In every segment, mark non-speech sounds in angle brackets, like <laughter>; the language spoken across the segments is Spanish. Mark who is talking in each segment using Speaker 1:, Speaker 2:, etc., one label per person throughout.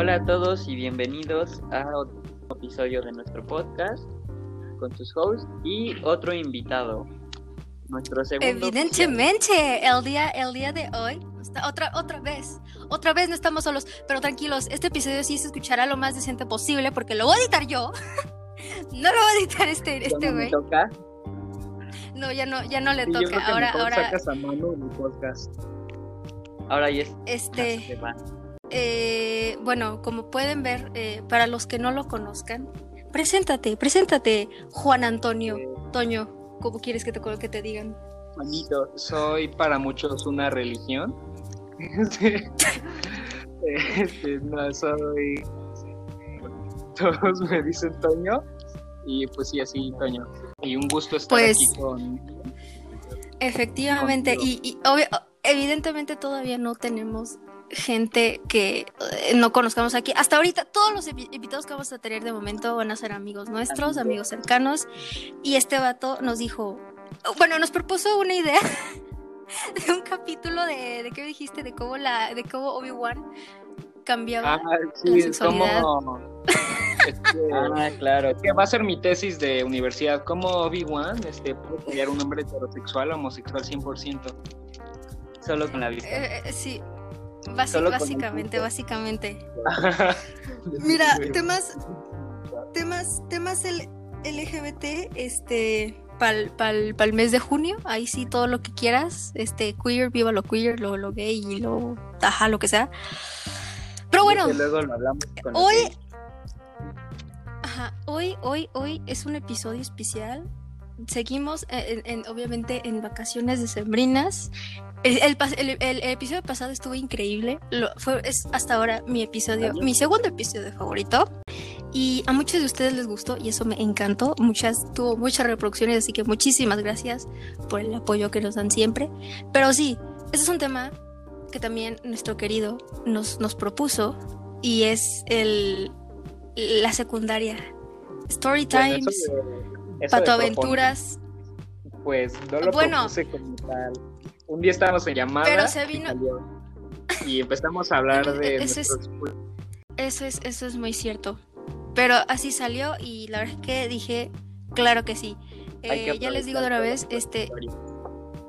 Speaker 1: Hola a todos y bienvenidos a otro episodio de nuestro podcast con sus hosts y otro invitado. Nuestro segundo
Speaker 2: Evidentemente, el día, el día de hoy, otra, otra vez, otra vez no estamos solos, pero tranquilos, este episodio sí se escuchará lo más decente posible porque lo voy a editar yo. <laughs> no lo voy a editar este, este güey. No, ya no, ya no le toca. ahora, ahora.
Speaker 1: Sacas a mano en podcast. Ahora ya es.
Speaker 2: Este. Eh, bueno, como pueden ver, eh, para los que no lo conozcan, preséntate, preséntate, Juan Antonio, Toño, ¿cómo quieres que te, que te digan?
Speaker 1: Juanito, soy para muchos una religión. <laughs> este, no soy. Todos me dicen Toño, y pues sí, así, Toño. Y un gusto estar pues, aquí con.
Speaker 2: Efectivamente, y, y evidentemente todavía no tenemos gente que eh, no conozcamos aquí. Hasta ahorita, todos los invitados que vamos a tener de momento van a ser amigos nuestros, amigos cercanos. Y este vato nos dijo, bueno, nos propuso una idea <laughs> de un capítulo de, de qué dijiste, de cómo la, de cómo Obi-Wan cambiaba ah, sí, la sexualidad. <laughs>
Speaker 1: Este, ah, claro, que va a ser mi tesis de universidad, cómo Obi-Wan este, puede cambiar un hombre heterosexual homosexual 100%. Solo con la vista.
Speaker 2: Eh, eh, básicamente, básicamente. <laughs> Mira, temas, temas, temas LGBT, este, para el mes de junio, ahí sí todo lo que quieras, este, queer, viva lo queer, lo, lo gay y lo, taja, lo que sea. Pero bueno, hoy, ajá, hoy, hoy, hoy es un episodio especial. Seguimos, en, obviamente, en vacaciones decembrinas. El, el, episodio pasado estuvo increíble. fue, es hasta ahora mi episodio, mi segundo episodio favorito. Y a muchos de ustedes les gustó y eso me encantó. Muchas, tuvo muchas reproducciones, así que muchísimas gracias por el apoyo que nos dan siempre. Pero sí, ese es un tema que también nuestro querido nos, nos propuso y es el, la secundaria. Story times, patoaventuras.
Speaker 1: Pues no lo bueno, propuse como tal. Un día estábamos en llamada y, empezamos a hablar de eso es,
Speaker 2: eso es eso es muy cierto. Pero así salió y la verdad es que dije claro que sí. Eh, ya les digo de una vez este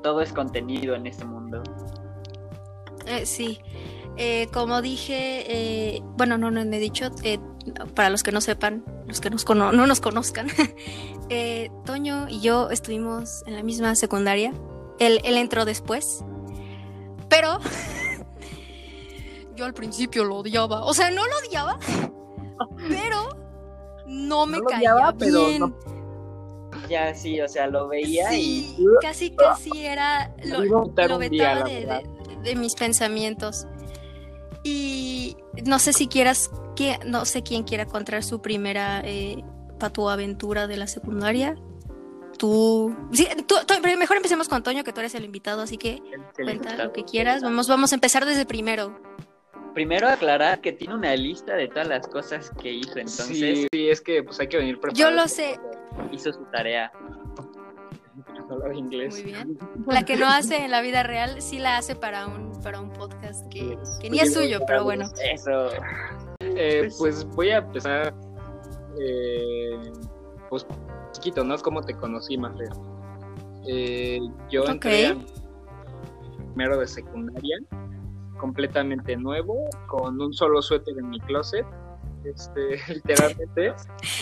Speaker 1: todo es contenido en este mundo.
Speaker 2: Eh, sí eh, como dije bueno no no me he dicho para los que no sepan los que nos no nos conozcan <laughs> Toño y yo estuvimos en la misma secundaria él, entró después. Pero <laughs> yo al principio lo odiaba. O sea, no lo odiaba, <laughs> pero no me caía bien.
Speaker 1: Ya sí, o sea, lo veía
Speaker 2: y casi casi era lo, lo vetaba de, mis pensamientos. Y no sé si quieras, que, no sé quién quiera contar su primera eh, aventura de la secundaria tú, sí, mejor empecemos con Antonio, que tú eres el invitado, así que cuenta lo que quieras. Vamos, vamos a empezar desde primero.
Speaker 1: Primero aclarar que tiene una lista de todas las cosas que hizo, entonces. Sí, es que pues hay que venir
Speaker 2: preparado. Yo lo sé.
Speaker 1: Hizo su tarea.
Speaker 2: Inglés. Muy bien. <laughs> La que no hace en la vida real, sí la hace para un, para un podcast que, que ni es suyo, pero bueno.
Speaker 1: Eso. Eh, pues voy a empezar. Eh, pues chiquito, ¿no? Es como te conocí, más eh, yo entré primero de secundaria, completamente nuevo, con un solo suéter en mi closet, este, <laughs> literalmente.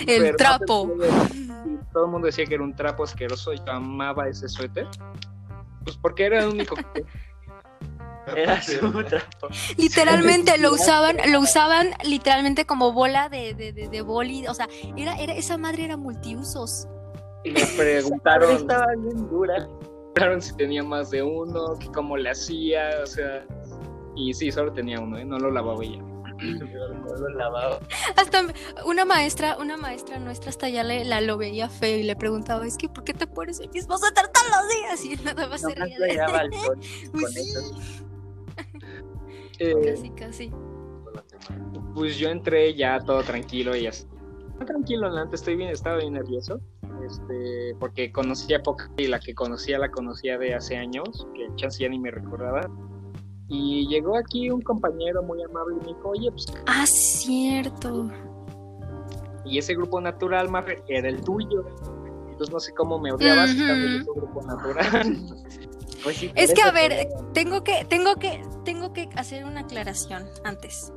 Speaker 2: el trapo.
Speaker 1: todo el mundo decía que era un trapo asqueroso y yo amaba ese suéter. Pues porque era el único que <laughs> era su trapo.
Speaker 2: Literalmente lo usaban, lo usaban literalmente como bola de, de, de, boli. O sea, era, era, esa madre era multiusos.
Speaker 1: Y me preguntaron. estaba bien dura. Preguntaron si tenía más de uno, que cómo le hacía, o sea. Y sí, solo tenía uno, ¿eh? no lo lavaba ella.
Speaker 2: Hasta una maestra, una maestra nuestra hasta ya le, la lo veía feo y le preguntaba, es que ¿por qué te pones el mismo suéter todos los días? Y nada más se reía. <laughs>
Speaker 1: Pues <laughs>
Speaker 2: eh, casi, casi.
Speaker 1: Pues yo entré ya todo tranquilo y así. Tranquilo, antes estoy bien, estaba bien nervioso. Este, porque conocía poca y la que conocía la conocía de hace años, que chance ya ni me recordaba. Y llegó aquí un compañero muy amable y me dijo, oye, pues...
Speaker 2: Ah, cierto.
Speaker 1: Y ese grupo natural, Mafer, era el tuyo. Entonces no sé cómo me odiabas uh -huh. ese grupo natural. <laughs>
Speaker 2: pues sí, es que, a ver, tengo que, tengo que, tengo que hacer una aclaración antes.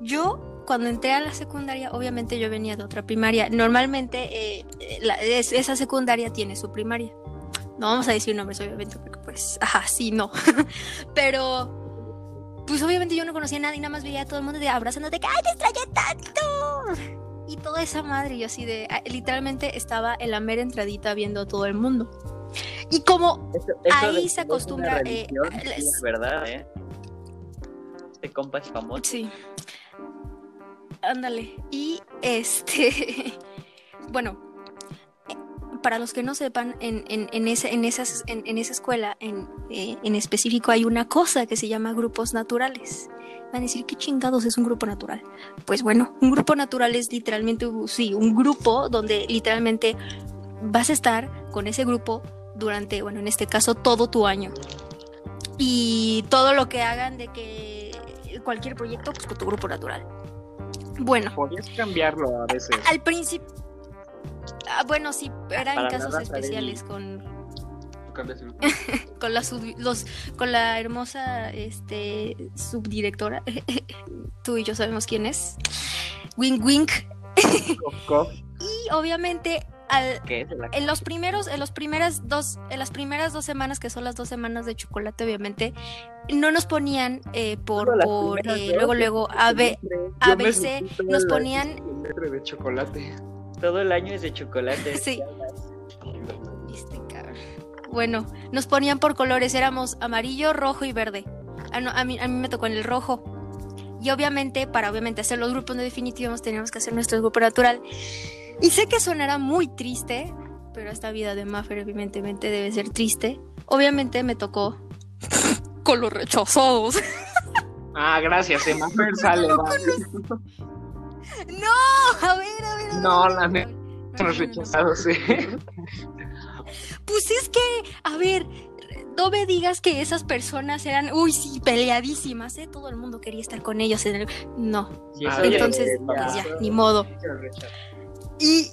Speaker 2: Yo, cuando entré a la secundaria, obviamente yo venía de otra primaria. Normalmente eh, la, es, esa secundaria tiene su primaria. No vamos a decir nombres, obviamente, porque pues, ajá, sí, no. <laughs> Pero, pues obviamente yo no conocía a nadie, nada más veía a todo el mundo de abrazándote, ¡ay, te extrañé tanto! Y toda esa madre, yo así de, literalmente estaba en la mera entradita viendo a todo el mundo. Y como
Speaker 3: eso, eso
Speaker 2: ahí se acostumbra...
Speaker 3: Eh, sí, es verdad, ¿eh? Este compa es famoso.
Speaker 2: Sí. Ándale. Y este, <laughs> bueno, para los que no sepan, en, en, en, ese, en, esas, en, en esa escuela en, eh, en específico hay una cosa que se llama grupos naturales. Van a decir, ¿qué chingados es un grupo natural? Pues bueno, un grupo natural es literalmente, sí, un grupo donde literalmente vas a estar con ese grupo durante, bueno, en este caso, todo tu año. Y todo lo que hagan de que cualquier proyecto, pues con tu grupo natural. Bueno.
Speaker 1: Podrías cambiarlo a veces.
Speaker 2: Al principio. Ah, bueno, sí, era en casos especiales con. <laughs> con la sub, los con la hermosa este subdirectora. <laughs> Tú y yo sabemos quién es. Wink wink. <laughs> Y obviamente al, en los primeros en los primeras dos en las primeras dos semanas que son las dos semanas de chocolate obviamente no nos ponían eh, por, por eh, luego luego a, B, a ABC nos ponían
Speaker 1: de chocolate
Speaker 3: todo el año es de chocolate.
Speaker 2: Sí. Este cabrón. Bueno nos ponían por colores éramos amarillo rojo y verde. A, no, a, mí, a mí me tocó en el rojo. Y obviamente para obviamente hacer los grupos no definitivos teníamos que hacer nuestro grupo natural. Y sé que sonará muy triste, pero esta vida de Maffer evidentemente debe ser triste. Obviamente me tocó <laughs> con los rechazados.
Speaker 1: Ah, gracias, eh, Maffer sale.
Speaker 2: No, a ver, a ver. A
Speaker 1: no,
Speaker 2: ver,
Speaker 1: la neta, los rechazados, sí.
Speaker 2: Pues es que, a ver, no me digas que esas personas eran, uy, sí, peleadísimas, ¿eh? Todo el mundo quería estar con ellos. En el... No.
Speaker 1: Sí,
Speaker 2: Entonces, pues ya, ni modo. Y,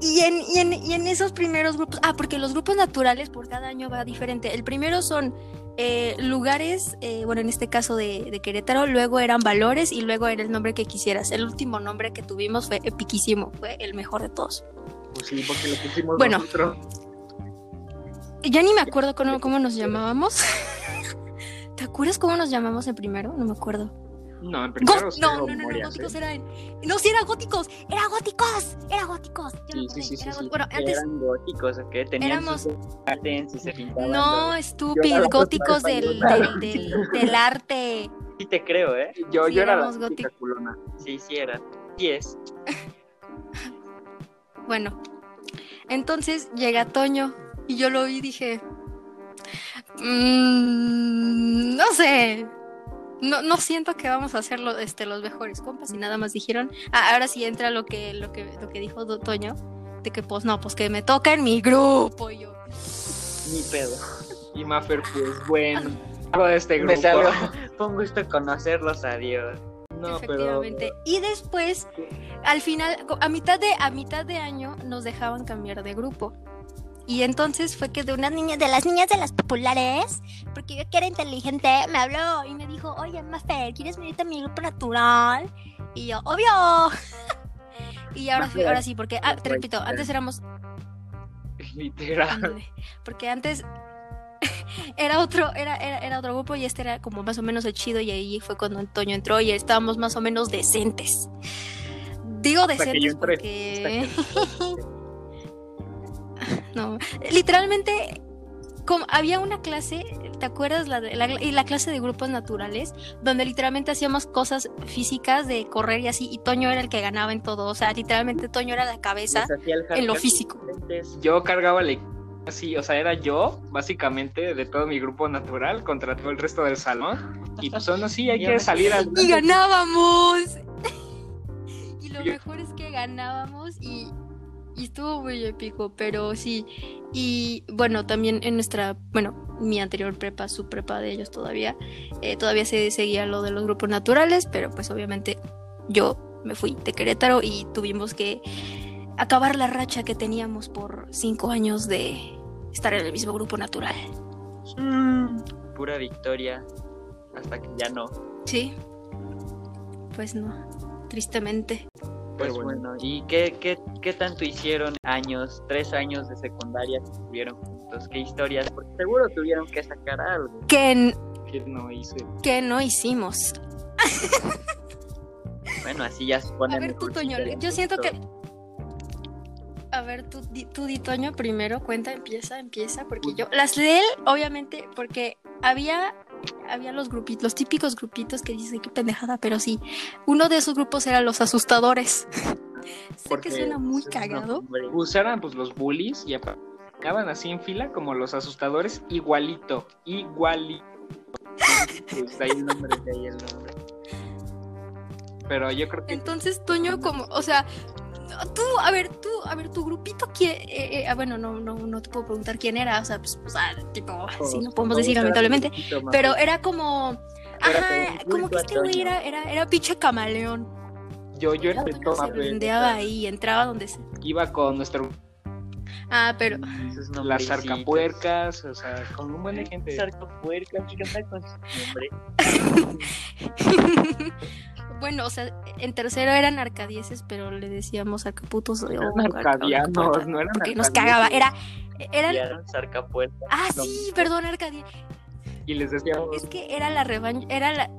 Speaker 2: y, en, y, en, y, en, esos primeros grupos, ah, porque los grupos naturales por cada año va diferente. El primero son eh, lugares, eh, bueno, en este caso de, de, Querétaro, luego eran valores y luego era el nombre que quisieras. El último nombre que tuvimos fue epiquísimo, fue el mejor de todos.
Speaker 1: Pues sí, porque lo pusimos
Speaker 2: bueno,
Speaker 1: nosotros.
Speaker 2: Ya ni me acuerdo cómo, cómo nos llamábamos. <laughs> ¿Te acuerdas cómo nos llamamos en primero? No me acuerdo.
Speaker 1: No, en primero
Speaker 2: no, no, no, no, góticos
Speaker 1: ¿eh?
Speaker 2: eran. No, sí, eran góticos. Era góticos. Era góticos. Yo
Speaker 3: sí, sí, sí, sí, sí.
Speaker 2: Bueno, antes.
Speaker 3: Eran góticos, ¿ok? Tenían
Speaker 2: éramos... No, estúpido. Góticos del, del, del, del, arte.
Speaker 3: Sí, te creo, ¿eh?
Speaker 1: Yo,
Speaker 2: Sí,
Speaker 1: yo era la típica culona.
Speaker 3: Sí, sí, era. Sí es. <laughs>
Speaker 2: Bueno, entonces llega Toño y yo lo vi y dije. "Mm, no sé. No, no siento que vamos a ser lo- este, los mejores compas y nada más dijeron. Ah, ahora sí entra lo que, lo que, lo que dijo Do- Toño. De que pues no, pues que me toca en mi grupo. Y yo.
Speaker 3: Ni pedo.
Speaker 1: Y Maffer, pues bueno. <laughs> De este grupo.
Speaker 3: Me salgo. Con gusto conocerlos, adiós.
Speaker 1: No, pero.
Speaker 2: Efectivamente. Y después, al final, a mitad de, a mitad de año, nos dejaban cambiar de grupo. Y entonces fue que de una niña, de las niñas de las populares, porque yo que era inteligente, me habló y me dijo, oye, Mafer, ¿quieres venirte a mi grupo natural? Y yo, obvio. <laughs> y ahora, fui- ahora sí, porque, ah, te repito, antes éramos,
Speaker 1: Literal.
Speaker 2: porque antes <laughs> era otro, era, era, era otro grupo y este era como más o menos el chido y ahí fue cuando Antonio entró y estábamos más o menos decentes. Digo
Speaker 1: Hasta que yo
Speaker 2: decentes
Speaker 1: entré.
Speaker 2: porque... <laughs> no, literalmente como había una clase, ¿te acuerdas? La, de, la, y la clase de grupos naturales, donde literalmente hacíamos cosas físicas de correr y así, y Toño era el que ganaba en todo, o sea, literalmente Toño era la cabeza en lo físico.
Speaker 1: Yo cargaba el equipo así, o sea, era yo, básicamente, de todo mi grupo natural contra todo el resto del salón. Y pues aún así hay que salir al.
Speaker 2: y ganábamos. <laughs> y lo
Speaker 1: Yo-
Speaker 2: mejor es que ganábamos y, y estuvo muy épico, pero sí. Y bueno, también en nuestra, bueno, mi anterior prepa, su prepa de ellos todavía, eh, todavía se seguía lo de los grupos naturales, pero pues obviamente yo me fui de Querétaro y tuvimos que acabar la racha que teníamos por cinco años de estar en el mismo grupo natural.
Speaker 3: Mm, pura victoria, hasta que ya no.
Speaker 2: Sí, pues no, tristemente.
Speaker 3: Pues bueno, ¿y qué, qué, qué tanto hicieron años, tres años de secundaria que estuvieron juntos? ¿Qué historias? Porque seguro tuvieron que sacar algo.
Speaker 2: Que,
Speaker 1: ¿Qué no hice?
Speaker 2: que no hicimos.
Speaker 3: Bueno, así ya se pone
Speaker 2: A ver tú, Toño, yo siento que... A ver, tú, tú di, Toño, primero, cuenta, empieza, empieza, porque yo... Las de él, obviamente, porque había... Había los grupitos, los típicos grupitos que dices, "Ay, qué pendejada, pero sí. Uno de esos grupos era los asustadores. <laughs> sé
Speaker 1: Porque
Speaker 2: que suena muy
Speaker 3: No,
Speaker 2: cagado.
Speaker 3: hombre.
Speaker 1: Usaran pues los bullies y acaban así en fila como los asustadores, igualito, igualito. <laughs>
Speaker 3: Pues de ahí el nombre, ahí el nombre.
Speaker 1: Pero yo creo que
Speaker 2: Entonces, Toño, como, o sea, tú, a ver, tú, a ver, tu grupito, ¿quién, eh, eh, ah, bueno, no, no, no te puedo preguntar quién era, o sea, pues, o sea, tipo, sí, no podemos decir lamentablemente, pero era como,
Speaker 3: Era
Speaker 2: ajá,
Speaker 3: como
Speaker 2: que este güey era, era, era pinche camaleón.
Speaker 1: yo, yo era
Speaker 2: se ahí, entraba donde se...
Speaker 1: iba con nuestro
Speaker 2: Ah, pero,
Speaker 3: Esos
Speaker 1: las
Speaker 3: nombrecitos.
Speaker 1: arcapuercas, o sea, con un buen de gente.
Speaker 3: Sarcapuercas, ¿qué onda con su nombre? <laughs> <laughs>
Speaker 2: bueno, o sea, en tercero eran arcadieses, pero le decíamos arcaputos o
Speaker 1: Eran
Speaker 2: arca-
Speaker 1: arcadianos, no eran
Speaker 2: porque nos cagaba, era, eran,
Speaker 3: eran
Speaker 2: ah,
Speaker 1: No.
Speaker 2: sí, perdón, arcadie,
Speaker 1: Y les decíamos,
Speaker 2: Es que era la revancha, era la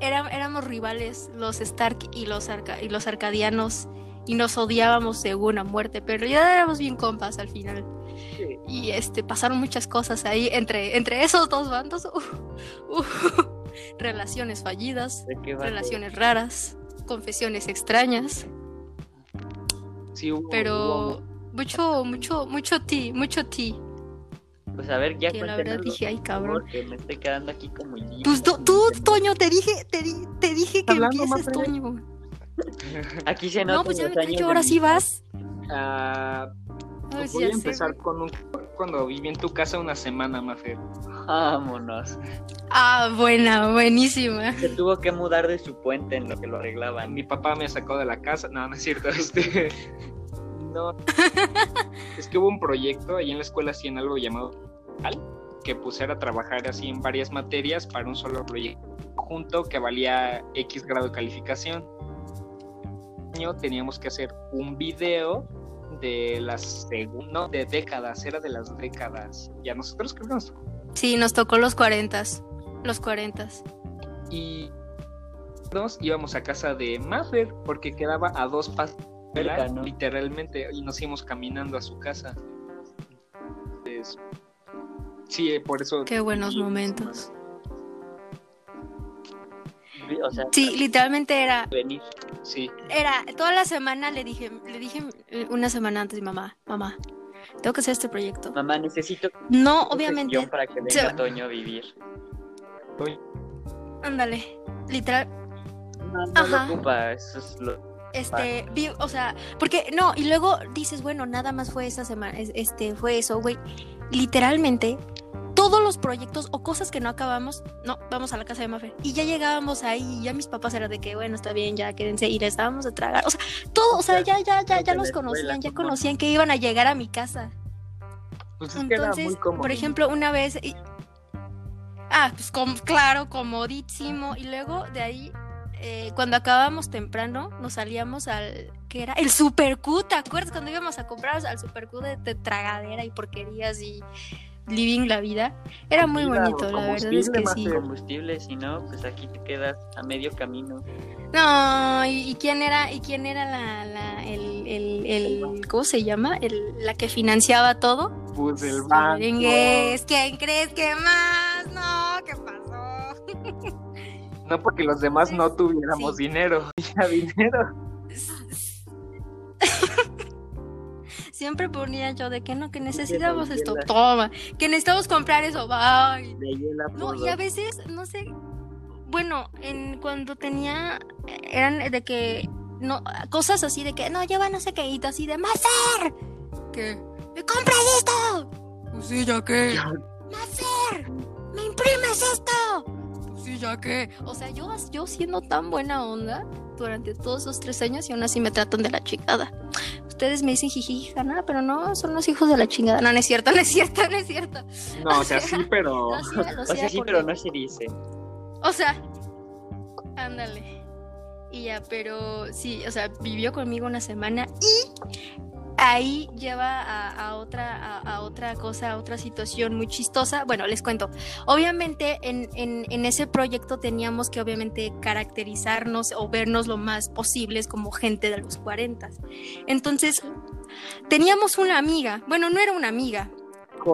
Speaker 2: era- éramos rivales los Stark y los arca y los arcadianos y nos odiábamos según a muerte, pero ya éramos bien compas al final.
Speaker 3: Sí.
Speaker 2: Y este pasaron muchas cosas ahí entre entre esos dos bandos. uf, uf, relaciones fallidas, relaciones raras, confesiones extrañas,
Speaker 1: sí hubo,
Speaker 2: pero mucho mucho mucho ti, mucho ti.
Speaker 3: Pues a ver, ya
Speaker 2: Que la verdad dije, ay, cabrón.
Speaker 3: favor, que me estoy quedando aquí como.
Speaker 2: Pues tú, tú, Toño, te dije, te, di- te dije que empieces, Toño. <laughs>
Speaker 3: Aquí se
Speaker 2: No,
Speaker 3: notan
Speaker 2: pues ya me
Speaker 3: de
Speaker 2: ahora sí vas.
Speaker 1: Ah,
Speaker 2: Ay,
Speaker 1: voy a empezar con un cuando viví en tu casa una semana, Mafer.
Speaker 3: Vámonos.
Speaker 2: Ah, buena, buenísima.
Speaker 3: Se tuvo que mudar de su puente en lo que lo arreglaban.
Speaker 1: Mi papá me sacó de la casa. No, no es cierto. <laughs> Este, no. es que hubo un proyecto ahí en la escuela así en algo llamado Al, que pusiera a trabajar así en varias materias para un solo proyecto junto que valía X grado de calificación. Año teníamos que hacer un video de las segundas de décadas, era de las décadas. Y a nosotros creo que nos tocó
Speaker 2: Sí, nos tocó los cuarentas. Los cuarentas.
Speaker 1: y nos íbamos a casa de Maffer porque quedaba a dos pasos literalmente y nos íbamos caminando a su casa Entonces, sí por eso
Speaker 2: Qué buenos momentos.
Speaker 3: O sea,
Speaker 2: Sí, literalmente era,
Speaker 3: venir.
Speaker 1: sí
Speaker 2: era, toda la semana le dije, le dije eh, una semana antes, mamá, mamá, tengo que hacer este proyecto.
Speaker 3: Mamá, necesito
Speaker 2: No, obviamente,
Speaker 3: para que
Speaker 2: se-
Speaker 3: venga Toño a vivir.
Speaker 2: ándale, literal,
Speaker 3: No, no
Speaker 2: Ajá.
Speaker 3: lo ocupa, eso es lo...
Speaker 2: este, vi- o sea, porque no, y luego dices, bueno, nada más fue esa semana, es- este, fue eso, güey. Literalmente, todos los proyectos o cosas que no acabamos, no, vamos a la casa de Mafer. Y ya llegábamos ahí, y ya mis papás eran de que, bueno, está bien, ya quédense, y les dábamos de tragar. O sea, todo, o sea, ya, ya, ya, ya los conocían, ya conocían que iban a llegar a mi casa.
Speaker 1: pues es que era
Speaker 2: Entonces,
Speaker 1: muy cómodo
Speaker 2: por ejemplo, una vez. y- Ah, pues com- claro, comodísimo. Y luego de ahí, eh, cuando acabábamos temprano, nos salíamos al. ¿Qué era? El Super Q, ¿te acuerdas? Cuando íbamos a comprar al Super Q de, de tragadera y porquerías y living la vida. Era muy
Speaker 1: Vida,
Speaker 2: bonito, la verdad es que sí.
Speaker 3: combustible, si no, pues aquí te quedas a medio camino.
Speaker 2: No, ¿y, y quién era, y quién era la, la- el, el, el- ¿cómo se llama? El, la que financiaba todo.
Speaker 1: pues el banco
Speaker 2: ¿quién crees que más? No, ¿qué pasó? <laughs>
Speaker 1: no porque los demás no tuviéramos
Speaker 2: Sí.
Speaker 1: dinero <laughs> ya dinero
Speaker 2: Siempre ponía yo de que no, que necesitamos esto, toma, que necesitamos comprar eso, bye. No, y a veces, no sé, bueno, en cuando tenía, eran de que no, cosas así de que, no, lleva no sé qué, y así de, ¡Mafer! ¿Qué? ¿Me compras esto? Pues sí, ya que. ¡Mafer! ¿Me imprimes esto? Pues sí, ya que. O sea, yo, yo siendo tan buena onda durante todos esos tres años y aún así me tratan de la chingada. Ustedes me dicen jiji, nada, pero no, son los hijos de la chingada. No, no es cierto, no es cierto, no es cierto.
Speaker 1: No, o sea, <laughs> sí, pero.
Speaker 3: o sea, sí, pero no se dice.
Speaker 2: O sea, ándale. Y ya, pero sí, o sea, vivió conmigo una semana y ahí lleva a, otra, a, otra cosa, a otra situación muy chistosa. Bueno, les cuento. Obviamente en, en, ese proyecto teníamos que obviamente caracterizarnos o vernos lo más posibles como gente de los 40. Entonces, teníamos una amiga, bueno, no era una amiga,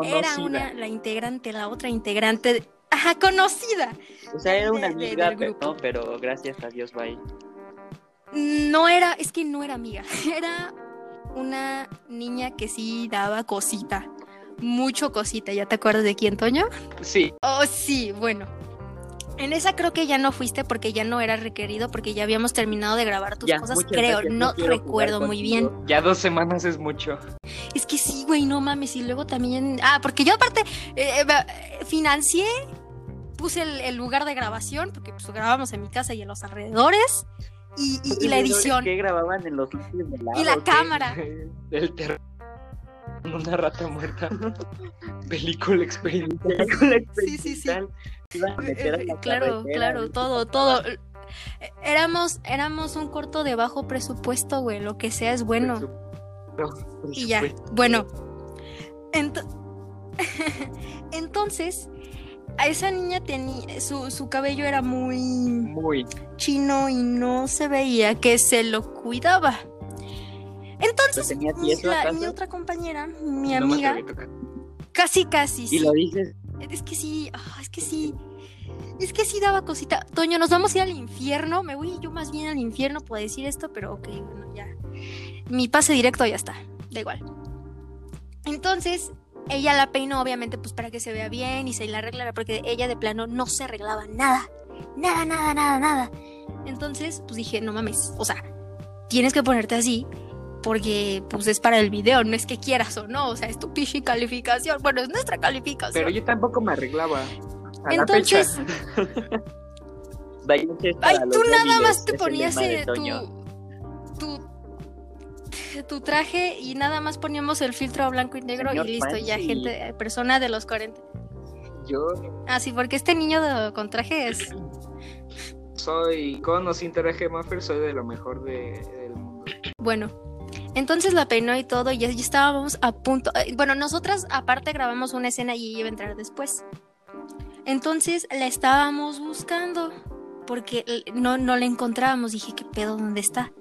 Speaker 2: era una, la integrante, la otra integrante, ajá, conocida.
Speaker 3: O sea, era una amiga, pero, pero gracias a Dios, bye.
Speaker 2: No era, es que no era amiga, <laughs> era una niña que sí daba cosita, mucho cosita. ¿Ya te acuerdas de quién, Toño?
Speaker 1: Sí.
Speaker 2: Oh, sí, bueno. En esa creo que ya no fuiste porque ya no era requerido, porque ya habíamos terminado de grabar tus cosas, creo, no recuerdo muy bien.
Speaker 1: Ya dos semanas es mucho.
Speaker 2: Es que sí, güey, no mames, y luego también... Ah, porque yo aparte eh, eh, financié, puse el, lugar de grabación, porque pues grabamos en mi casa y en los alrededores, y, la edición.
Speaker 3: ¿Qué grababan en los
Speaker 2: Y la cámara. <laughs>
Speaker 1: Del terror. Una rata muerta. <laughs> Película experimental.
Speaker 2: Sí, sí, sí. Claro, claro, todo, todo. Éramos, éramos un corto de bajo presupuesto, güey. Lo que sea es bueno. Y ya, bueno. <laughs> Entonces, a esa niña tenía su, su, cabello era muy
Speaker 1: muy
Speaker 2: chino y no se veía que se lo cuidaba. Entonces, mi, mi, otra compañera, mi amiga, casi casi.
Speaker 3: ¿Y lo dices?
Speaker 2: Es que sí, ah, es que sí. Es que sí daba cosita. Toño, nos vamos a ir al infierno. Me voy yo más bien al infierno por decir esto, pero ok, bueno, ya. Mi pase directo ya está. Da igual. Entonces, ella la peinó, obviamente, pues para que se vea bien y se la arreglara, porque ella de plano no se arreglaba nada. Nada, nada, nada, nada. Entonces, pues dije, no mames, o sea, tienes que ponerte así porque pues es para el video, no es que quieras o no, o sea, es tu pichi calificación. Bueno, es nuestra calificación.
Speaker 1: Pero yo tampoco me arreglaba.
Speaker 2: Entonces, <laughs> Ay, tú nada más te ponías tu, tu <laughs> tu traje y nada más poníamos el filtro blanco y negro y listo, ya gente, eh, persona de los 40.
Speaker 1: Yo.
Speaker 2: Ah, sí, porque este niño con traje es.
Speaker 1: Soy con o sin traje Maffer, soy de lo mejor de, del mundo.
Speaker 2: Bueno, entonces la peinó y todo, y ya, estábamos a punto. Eh, bueno, nosotras aparte grabamos una escena y iba a entrar después. Entonces la estábamos buscando porque no, no la encontrábamos. Dije, ¿qué pedo? ¿Dónde está?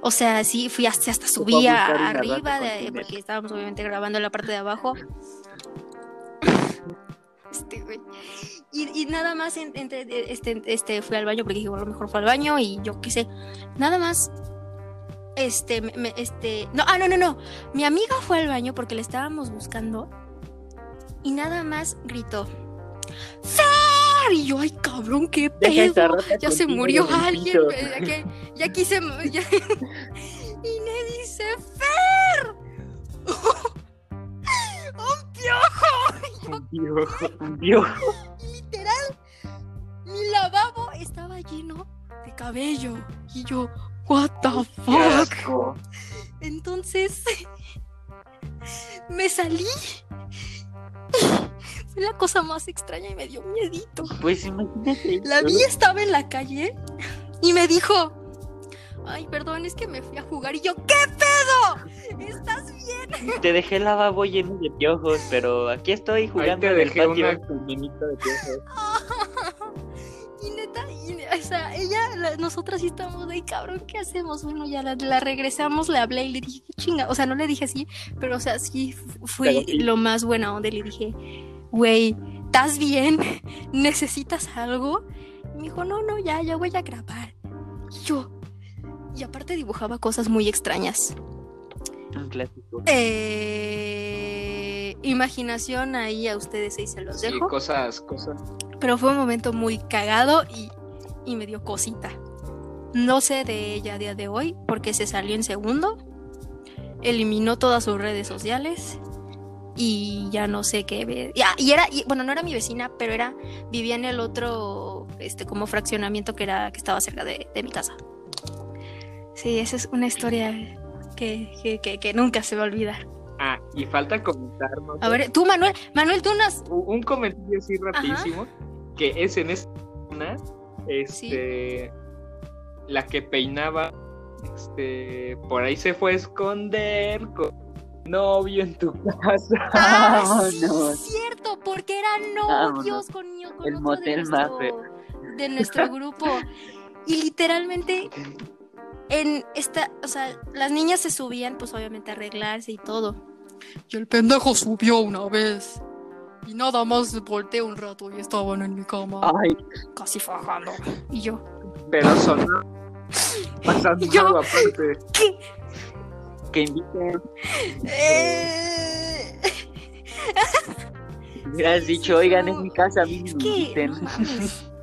Speaker 2: O sea, sí, fui hasta, hasta subía arriba, de, porque estábamos obviamente grabando la parte de abajo. Este, güey. Y, nada más entre, este, este, fui al baño porque dije, lo mejor fue al baño y yo qué sé. Nada más. Este, me, este. No, ah, no, no, no. Mi amiga fue al baño porque le estábamos buscando. Y nada más gritó. Y yo, ay, cabrón, qué pedo. Ya se murió alguien. Ya, ya quise. Ya... <laughs> y me dice, Fer. <laughs> ¡Un piojo!
Speaker 3: Un piojo, un piojo.
Speaker 2: Literal, mi lavabo estaba lleno de cabello. Y yo, what the fuck. Entonces, <laughs> me salí fue la cosa más extraña y me dio miedito.
Speaker 3: Pues imagínate.
Speaker 2: La vi estaba en la calle y me dijo, ay, perdón, es que me fui a jugar y yo, ¿qué pedo? ¿Estás bien?
Speaker 3: Te dejé el lavabo lleno de piojos, pero aquí estoy jugando
Speaker 1: en el patio. de piojos. <laughs>
Speaker 2: y neta, o sea, ella, nosotras sí estamos de cabrón, ¿qué hacemos? Bueno, ya la, regresamos, le hablé y le dije, ¿qué chinga? O sea, no le dije así, pero o sea, sí fui lo más buena donde le dije, güey, ¿estás bien? <laughs> ¿Necesitas algo? Y me dijo, no, no, ya, ya voy a grabar. Y yo, y aparte dibujaba cosas muy extrañas.
Speaker 3: Un clásico.
Speaker 2: Eh, imaginación ahí a ustedes ahí se los dejo. Sí,
Speaker 1: cosas, cosas.
Speaker 2: Pero fue un momento muy cagado y, y me dio cosita. No sé de ella a día de hoy porque se salió en segundo, eliminó todas sus redes sociales y ya no sé qué. Ya, y era, bueno, no era mi vecina, pero era, vivía en el otro, este, como fraccionamiento que era, que estaba cerca de, mi casa. Sí, esa es una historia que, que, que, nunca se va a olvidar.
Speaker 1: Ah, y falta comentarnos.
Speaker 2: A ver, tú, Manuel, Manuel, tú unas.
Speaker 1: Un comentario así rapidísimo, que es en esta este, la que peinaba, este, por ahí se fue a esconder con novio en tu <laughs> casa.
Speaker 2: Ah, <laughs> sí, es cierto, porque eran novios con, con
Speaker 3: el motel más
Speaker 2: de nuestro grupo. <laughs> Y literalmente en esta, o sea, las niñas se subían, pues obviamente a arreglarse y todo. Y el pendejo subió una vez. Y nada más volteé un rato y estaban en mi cama.
Speaker 3: Ay.
Speaker 2: Casi fajando. Y yo.
Speaker 1: Pero son. Pasando yo, aparte.
Speaker 3: ¿Qué? Que inviten.
Speaker 2: Eh...
Speaker 3: Hubieras dicho, oigan, en mi casa a mí me inviten. <laughs>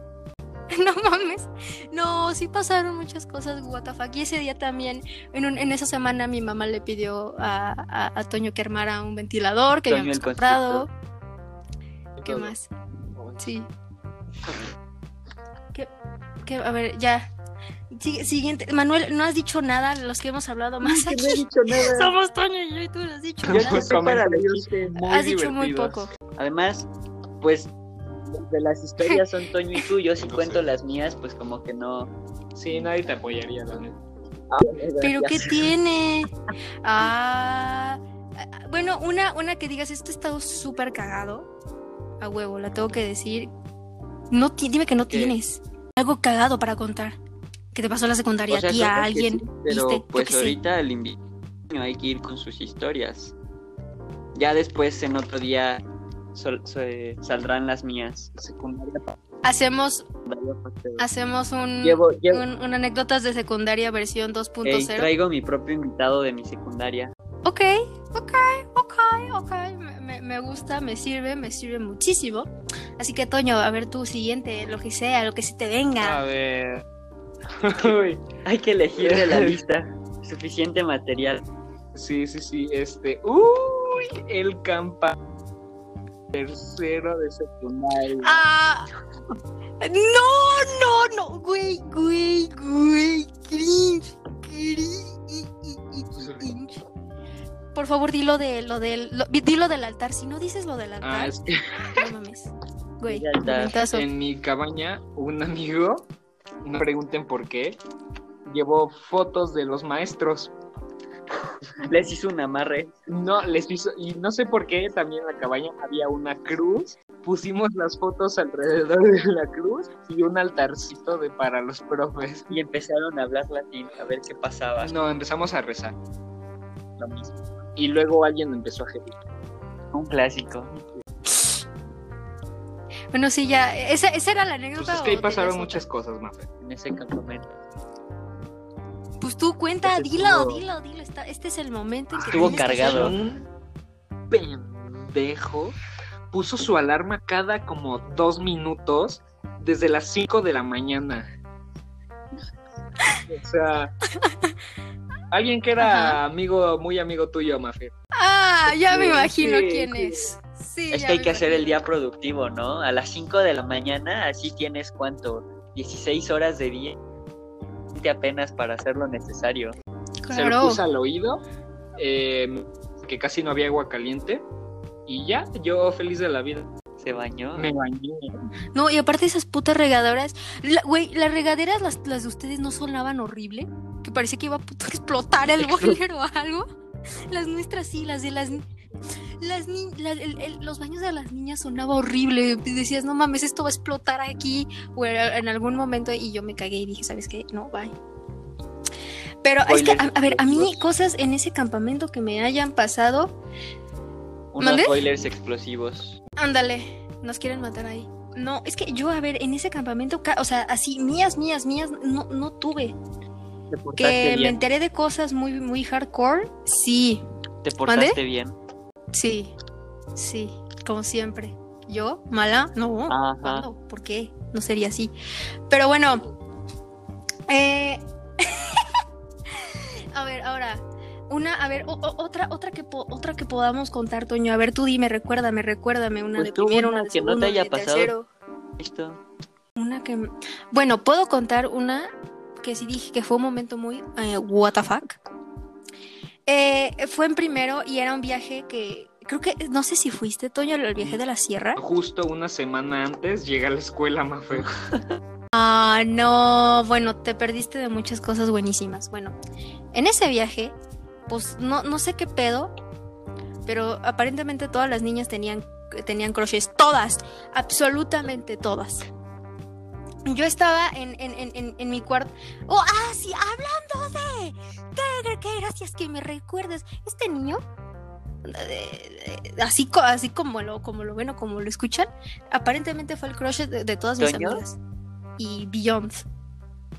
Speaker 3: <laughs>
Speaker 2: no mames. No, sí pasaron muchas cosas, WTF. Y ese día también, en, en esa semana, mi mamá le pidió a, a, Toño que armara un ventilador que habíamos comprado. ¿Qué más? Sí. ¿Qué, qué, a ver, ya. Siguiente, Manuel, no has dicho nada de los que hemos hablado más.
Speaker 3: Aquí. No he dicho nada. <laughs>
Speaker 2: Somos Toño y yo y tú lo has dicho. has dicho muy poco.
Speaker 3: Además, pues de las historias son <laughs> Toño y tú, yo si cuento las mías, pues como que no.
Speaker 1: Sí, nadie te apoyaría, la
Speaker 2: ah, Pero ¿qué <laughs> tiene? Ah, bueno, una, una que digas, esto está súper cagado. A huevo, la tengo que decir. No, dime que no tienes algo cagado para contar. Que te pasó la secundaria a ti, a alguien.
Speaker 3: pero pues ahorita el invito hay que ir con sus historias. Ya después en otro día saldrán las mías. Secundaria.
Speaker 2: Hacemos hacemos un, un, anécdotas de secundaria versión 2.0.
Speaker 3: traigo mi propio invitado de mi secundaria.
Speaker 2: Ok, ok, ok, ok. Me, me, gusta, me sirve, me sirve muchísimo. Así que, Toño, a ver tu siguiente, lo que sea, lo que se te venga.
Speaker 1: A ver.
Speaker 3: Hay que elegir de la <laughs> lista. Suficiente material.
Speaker 1: Sí, sí, sí. Este. Uy, el campa tercero de secundaria.
Speaker 2: Ah, no, no, no, güey, güey, güey, cringe, cringe. Por favor, dilo de lo del, dilo del altar. Si no dices lo del altar, ah, es que... no mames, güey. <laughs>
Speaker 1: En mi cabaña, un amigo, no pregunten por qué, llevó fotos de los maestros <laughs>
Speaker 3: les hizo un amarre.
Speaker 1: No, les hizo, y no sé por qué también en la cabaña había una cruz. Pusimos las fotos alrededor de la cruz y un altarcito de para los profes.
Speaker 3: Y empezaron a hablar latín, a ver qué pasaba.
Speaker 1: No, empezamos a rezar. Lo mismo. Y luego alguien empezó a gemir.
Speaker 3: Un clásico.
Speaker 2: Bueno, sí, ya. Esa, esa era la anécdota.
Speaker 1: Pues es que ahí pasaron muchas cosas, más
Speaker 3: En ese campamento.
Speaker 2: Pues tú cuenta, dilo, dilo, dilo. este es el momento en que
Speaker 3: estuvo cargado.
Speaker 1: Un pendejo puso su alarma cada como dos minutos desde las 5 de la mañana. O sea, alguien que era amigo, muy amigo tuyo, Mafe.
Speaker 2: Ah, ya me imagino quién es. Sí,
Speaker 3: es que hay que hacer el día productivo, ¿no? A las 5 de la mañana, así tienes cuánto, 16 horas de día apenas para hacer lo necesario.
Speaker 1: Se lo puse al oído, em, que casi no había agua caliente, y ya, yo feliz de la vida.
Speaker 3: Se bañó.
Speaker 1: Me bañé.
Speaker 2: No, y aparte esas putas regaderas, güey, las regaderas, las, las de ustedes no sonaban horrible, que parecía que iba a <laughs> explotar el boiler o algo. Las nuestras sí, las de las las los baños de las niñas sonaba horrible. Decías, no mames, esto va a explotar aquí. O en algún momento y yo me cagué y dije, ¿sabes qué? No, bye. Pero es que, a, ver, a mí cosas en ese campamento que me hayan pasado.
Speaker 3: Unos spoilers explosivos.
Speaker 2: Ándale, nos quieren matar ahí. No, es que yo, a ver, en ese campamento, o sea, así, mías, mías, mías, no, no tuve. Que me enteré de cosas muy, muy hardcore, sí.
Speaker 3: ¿Te portaste bien?
Speaker 2: Sí, sí, como siempre. ¿Yo? ¿Mala? No. ¿Por qué? No sería así. Pero bueno, Eh... <laughs> a ver, ahora, una, a ver, otra, otra que otra que podamos contar, Toño. A ver, tú dime, recuérdame, recuérdame una pues de primero, una, de que no te haya pasado. Tercero. Una que, bueno, puedo contar una que sí dije que fue un momento muy eh, what the fuck. Eh, fue en primero y era un viaje que creo que no sé si fuiste Toño el viaje de la sierra.
Speaker 1: Justo una semana antes llega a la escuela Mafe. <laughs>
Speaker 2: Ah, no, bueno, te perdiste de muchas cosas buenísimas. Bueno, en ese viaje pues no, no sé qué pedo, pero aparentemente todas las niñas tenían, tenían crushes, todas, absolutamente todas. Yo estaba en, en, mi cuarto. Oh, ah, sí, hablando de. Qué, gracias que me recuerdes. Este niño, así, así como lo, como lo ven o como lo escuchan, aparentemente fue el crush de, todas mis amigas. Y Beyond.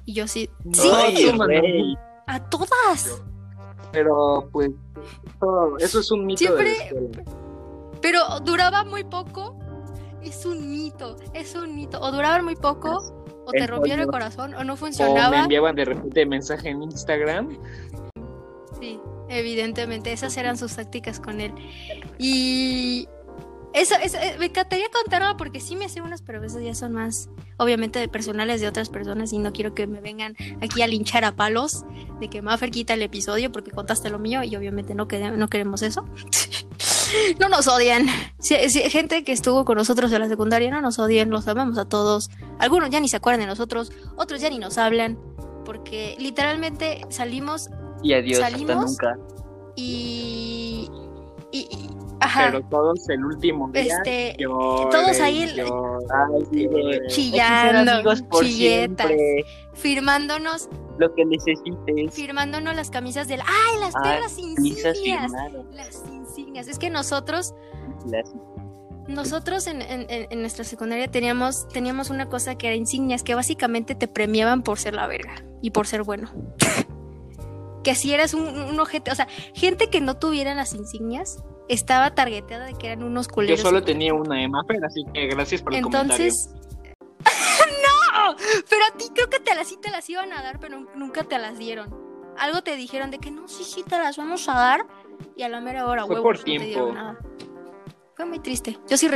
Speaker 2: Y yo sí. sí, a todas.
Speaker 1: Pero pues eso es un mito. Siempre,
Speaker 2: pero duraba muy poco. Es un mito, es un mito. O duraban muy poco, o te rompieron el corazón, o no funcionaba. O
Speaker 1: me enviaban de repente mensaje en Instagram.
Speaker 2: Sí, evidentemente, esas eran sus tácticas con él. Y eso, eh, me encantaría contarlo porque sí me sé unas, pero a veces ya son más, obviamente, de personales de otras personas y no quiero que me vengan aquí a linchar a palos de que Maffer quita el episodio porque contaste lo mío y obviamente no, no queremos eso. <laughs> no nos odian. Si, gente que estuvo con nosotros en la secundaria no nos odian, los amamos a todos. Algunos ya ni se acuerdan de nosotros, otros ya ni nos hablan porque literalmente salimos
Speaker 3: y adiós salimos nunca.
Speaker 2: y, y
Speaker 1: pero todos el último día. Este,
Speaker 2: todos ahí chillando, chilletas, firmándonos.
Speaker 3: Lo que necesites.
Speaker 2: Firmándonos las camisas del. ¡Ay, las ah, perras insignias! Las insignias. Es que nosotros. Nosotros en, en, nuestra secundaria teníamos, teníamos una cosa que era insignias, que básicamente te premiaban por ser la verga y por ser bueno. <laughs> que si eras un, un objeto, o sea, gente que no tuviera las insignias, estaba targeteada de que eran unos culeros.
Speaker 1: Yo solo tenía una Emma, así que gracias por el
Speaker 2: Entonces... <laughs> ¡No! Pero a ti creo que te las, sí te las iban a dar, pero nunca te las dieron. Algo te dijeron de que no, sí, sí, te las vamos a dar. Y a la mera hora,
Speaker 1: Fue por tiempo.
Speaker 2: Fue muy triste. Yo sí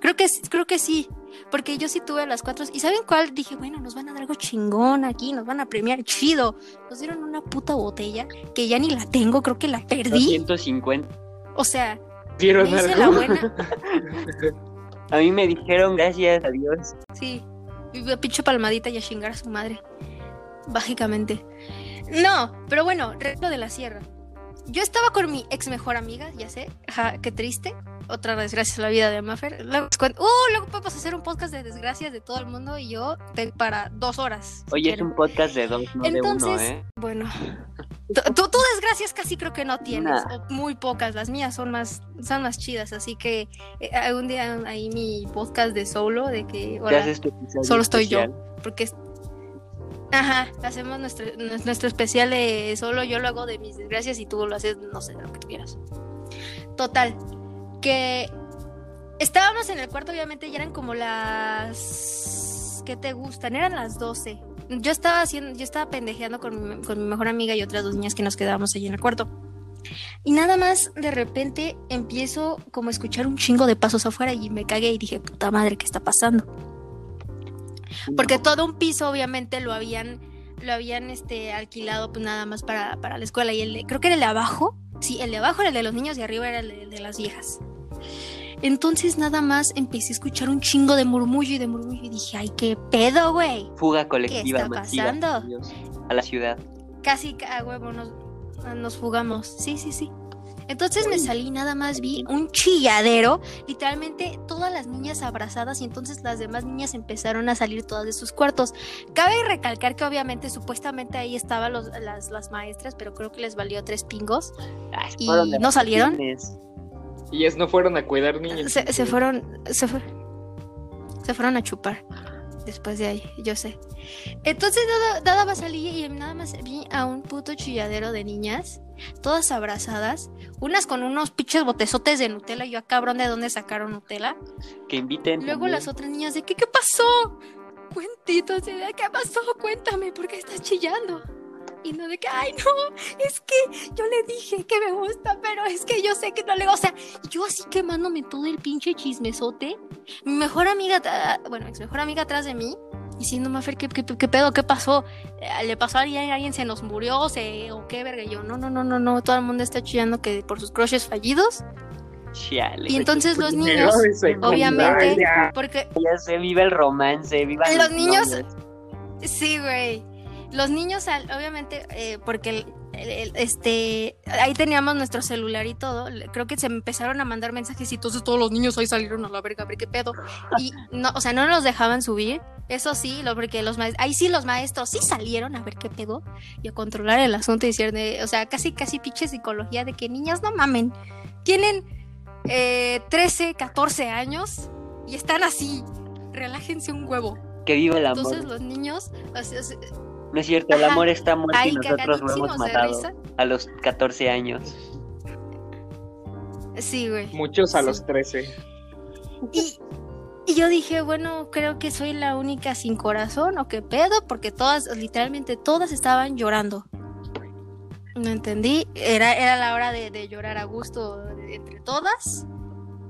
Speaker 2: creo que creo que sí, porque yo sí tuve las cuatro y saben cuál dije, bueno, nos van a dar algo chingón aquí, nos van a premiar chido. Nos dieron una puta botella que ya ni la tengo, creo que la perdí.
Speaker 3: 150.
Speaker 2: O sea,
Speaker 1: ¿Vieron la buena. <laughs>
Speaker 3: a mí me dijeron gracias a Dios.
Speaker 2: Sí, y pinche palmadita y a chingar a su madre. Básicamente. No, pero bueno, reto de la sierra. Yo estaba con mi ex mejor amiga, ya sé, ja, qué triste otra desgracia a la vida de Maffer. Luego, uh, luego podemos hacer un podcast de desgracias de todo el mundo y yo para dos horas.
Speaker 3: Oye, es un podcast de dos, no Entonces, de uno, ¿eh?
Speaker 2: Bueno, tú, desgracias casi creo que no tienes, muy pocas. Las mías son más, son más chidas, así que eh, algún día ahí mi podcast de solo, de que ahora solo estoy yo, porque Ajá, hacemos nuestro, nuestro especial de solo yo lo hago de mis desgracias y tú lo haces, no sé, lo que tú quieras. Total, que estábamos en el cuarto, obviamente, y eran como las... ¿Qué te gustan? Eran las 12. Yo estaba haciendo, yo estaba pendejeando con mi, con mi mejor amiga y otras dos niñas que nos quedábamos allí en el cuarto. Y nada más, de repente, empiezo como a escuchar un chingo de pasos afuera y me cagué y dije, puta madre, ¿qué está pasando? Porque todo un piso, obviamente, lo habían, lo habían este, alquilado pues nada más para, para la escuela. Y el creo que era el de abajo, sí, el de abajo era el de los niños y arriba era el de las viejas. Entonces nada más empecé a escuchar un chingo de murmullo y de murmullo y dije, ay, qué pedo, güey.
Speaker 3: Fuga colectiva. ¿Qué está pasando? a la ciudad.
Speaker 2: Casi a huevo nos, nos fugamos. Sí, sí, sí. Entonces me salí, nada más vi un chilladero, literalmente todas las niñas abrazadas y entonces las demás niñas empezaron a salir todas de sus cuartos. Cabe recalcar que obviamente supuestamente ahí estaban las, las maestras, pero creo que les valió tres pingos y no salieron.
Speaker 1: Y ellas no fueron a cuidar niños.
Speaker 2: Se, fueron, se, se fueron a chupar después de ahí, yo sé. Entonces nada, nada más salí y nada más vi a un puto chilladero de niñas, todas abrazadas, unas con unos pinches botezotes de Nutella, y yo, a ah, cabrón, ¿de dónde sacaron Nutella?
Speaker 3: Que inviten.
Speaker 2: Luego las otras niñas de, ¿qué, qué pasó? cuentito así de ¿qué pasó? Cuéntame, ¿por qué estás chillando? Y no de que, ay, no, es que yo le dije que me gusta, pero es que yo sé que no le O sea, yo así quemándome todo el pinche chismesote. Mi mejor amiga, bueno, ex mejor amiga atrás de mí, diciendo, Mafer, ¿qué, qué, qué pedo? ¿Qué pasó? Eh, ¿Le pasó a alguien? ¿Alguien se nos murió? ¿Se, ¿O qué verga? yo, no, no, no, no, no. Todo el mundo está chillando que por sus crushes fallidos. y entonces los niños, obviamente, porque...
Speaker 3: Ya se vive el romance, viva
Speaker 2: los, niños. Sí, güey los niños, obviamente, eh, porque este, ahí teníamos nuestro celular y todo, creo que se empezaron a mandar mensajes y entonces todos los niños ahí salieron a la verga, a ver qué pedo. Y no, o sea, no los dejaban subir, eso sí, lo, porque los maestros, ahí sí los maestros sí salieron a ver qué pedo y a controlar el asunto y decir, o sea, casi, casi pinche psicología de que niñas no mamen, tienen eh, 13, 14 años y están así, relájense un huevo.
Speaker 3: Que vive el amor.
Speaker 2: Entonces los niños,
Speaker 3: no es cierto, el amor está muerto y nosotros lo hemos matado a los 14 años.
Speaker 2: Sí, güey.
Speaker 1: Muchos a los 13.
Speaker 2: Y, y yo dije, bueno, creo que soy la única sin corazón o qué pedo, porque todas, literalmente todas estaban llorando. No entendí. Era, era la hora de, de llorar a gusto entre todas.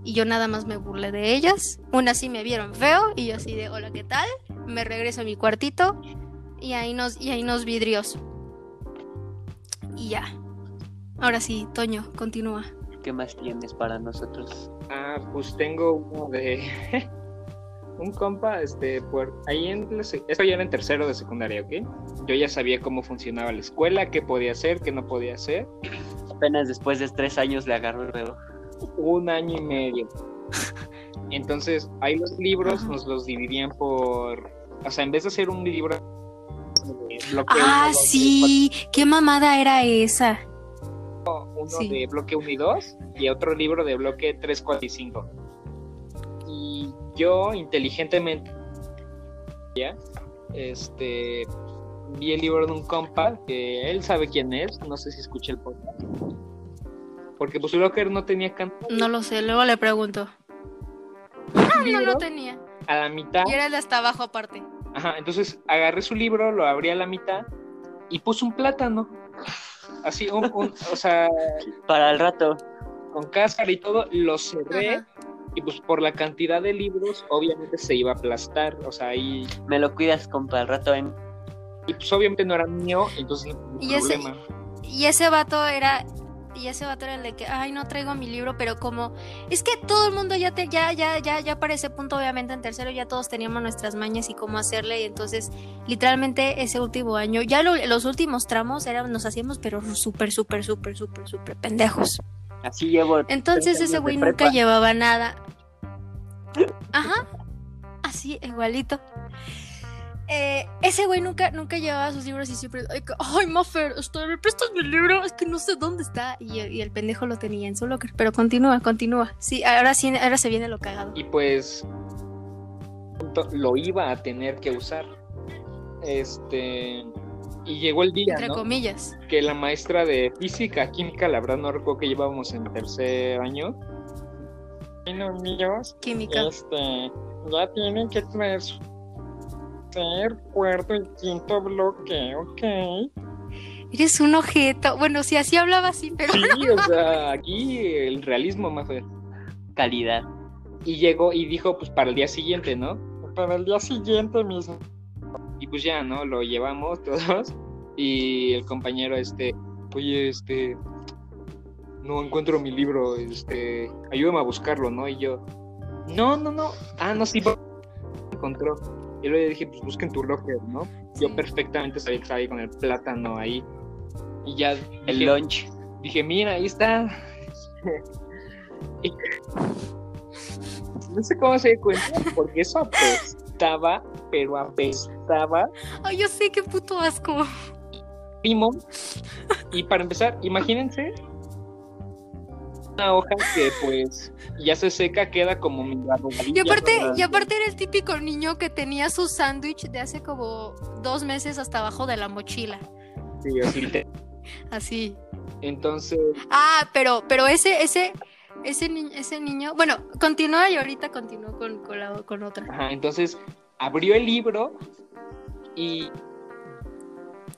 Speaker 2: Y yo nada más me burlé de ellas. Una sí me vieron feo y yo así de, hola, ¿qué tal? Me regreso a mi cuartito y ahí nos, y ahí nos vidrios. Y ya. Ahora sí, Toño, continúa.
Speaker 3: ¿Qué más tienes para nosotros?
Speaker 1: Ah, pues tengo uno de <laughs> un compa, este, por ahí en esto ya era en tercero de secundaria, ¿ok? Yo ya sabía cómo funcionaba la escuela, qué podía hacer, qué no podía hacer.
Speaker 3: Apenas después de tres años le agarró el dedo.
Speaker 1: Un año y medio. <laughs> Entonces, ahí los libros nos los dividían por, o sea, en vez de hacer un libro
Speaker 2: ah, sí, qué mamada era esa.
Speaker 1: Uno de bloque 1 y 2 y otro libro de bloque 3, 4 y 5. Y yo inteligentemente ya este vi el libro de un compa que él sabe quién es, no sé si escuché el podcast. Porque pues Blocker no tenía canto.
Speaker 2: No lo sé, luego le pregunto. Ah, no lo tenía.
Speaker 1: A la mitad.
Speaker 2: Y era el de hasta abajo aparte.
Speaker 1: Ajá, entonces agarré su libro, lo abrí a la mitad y puse un plátano. Así, un, o sea.
Speaker 3: Para el rato.
Speaker 1: Con cáscara y todo, lo cerré. Y pues por la cantidad de libros, obviamente se iba a aplastar. O sea, ahí.
Speaker 3: Me lo cuidas, compa, el rato en.
Speaker 1: Y pues obviamente no era mío, entonces no
Speaker 2: y problema. y ese vato era y ese vato era el de que, ay, no traigo mi libro, pero como, es que todo el mundo ya, te, ya, ya, ya, ya para ese punto, obviamente en tercero ya todos teníamos nuestras mañas y cómo hacerle, y entonces, literalmente ese último año, ya los últimos tramos eran, nos hacíamos, pero súper, súper, súper, súper, súper pendejos.
Speaker 3: Así llevo.
Speaker 2: Entonces ese güey nunca llevaba nada. Ajá, así, igualito. Eh, ese güey nunca, nunca llevaba sus libros y siempre, ay, Maffer, ¿me prestas mi libro? Es que no sé dónde está. Y, el pendejo lo tenía en su locker. Pero continúa, continúa. Sí, ahora sí, ahora se viene lo cagado.
Speaker 1: Y pues lo iba a tener que usar. Este. Y llegó el día.
Speaker 2: Entre comillas.
Speaker 1: Que la maestra de física, química, la verdad no recuerdo que llevábamos en tercer año. Bueno, niños.
Speaker 2: Química.
Speaker 1: Este. Ya tienen que traer su tercer, cuarto y quinto bloque, ok.
Speaker 2: Eres un objeto. Bueno, si así hablaba así, pero.
Speaker 1: Sí, o sea, aquí el realismo más de
Speaker 3: calidad.
Speaker 1: Y llegó y dijo, pues para el día siguiente, ¿no?
Speaker 3: Para el día siguiente mismo.
Speaker 1: Y pues ya, ¿no? Lo llevamos todos. Y el compañero, este, oye, este, no encuentro mi libro, este, ayúdame a buscarlo, ¿no? Y yo, no, no, no. Ah, no, sí, encontró. Y luego dije, pues busquen tu locker, ¿no? Yo perfectamente sabía que estaba ahí con el plátano ahí. Y ya.
Speaker 3: El lunch.
Speaker 1: Dije, mira, ahí está. <laughs> no sé cómo se dio cuenta, porque eso apestaba, pero apestaba.
Speaker 2: Ay, yo sé, qué puto asco.
Speaker 1: Primo. Y para empezar, imagínense una hoja que pues ya se seca, queda como mi
Speaker 2: Y aparte, y aparte era el típico niño que tenía su sándwich de hace como dos meses hasta abajo de la mochila.
Speaker 1: Sí, así.
Speaker 2: así.
Speaker 1: Entonces.
Speaker 2: Ah, pero, pero ese, ese, ese, ese niño, bueno, continúa y ahorita continúo con, con, la, con otra.
Speaker 1: Ajá, entonces abrió el libro y,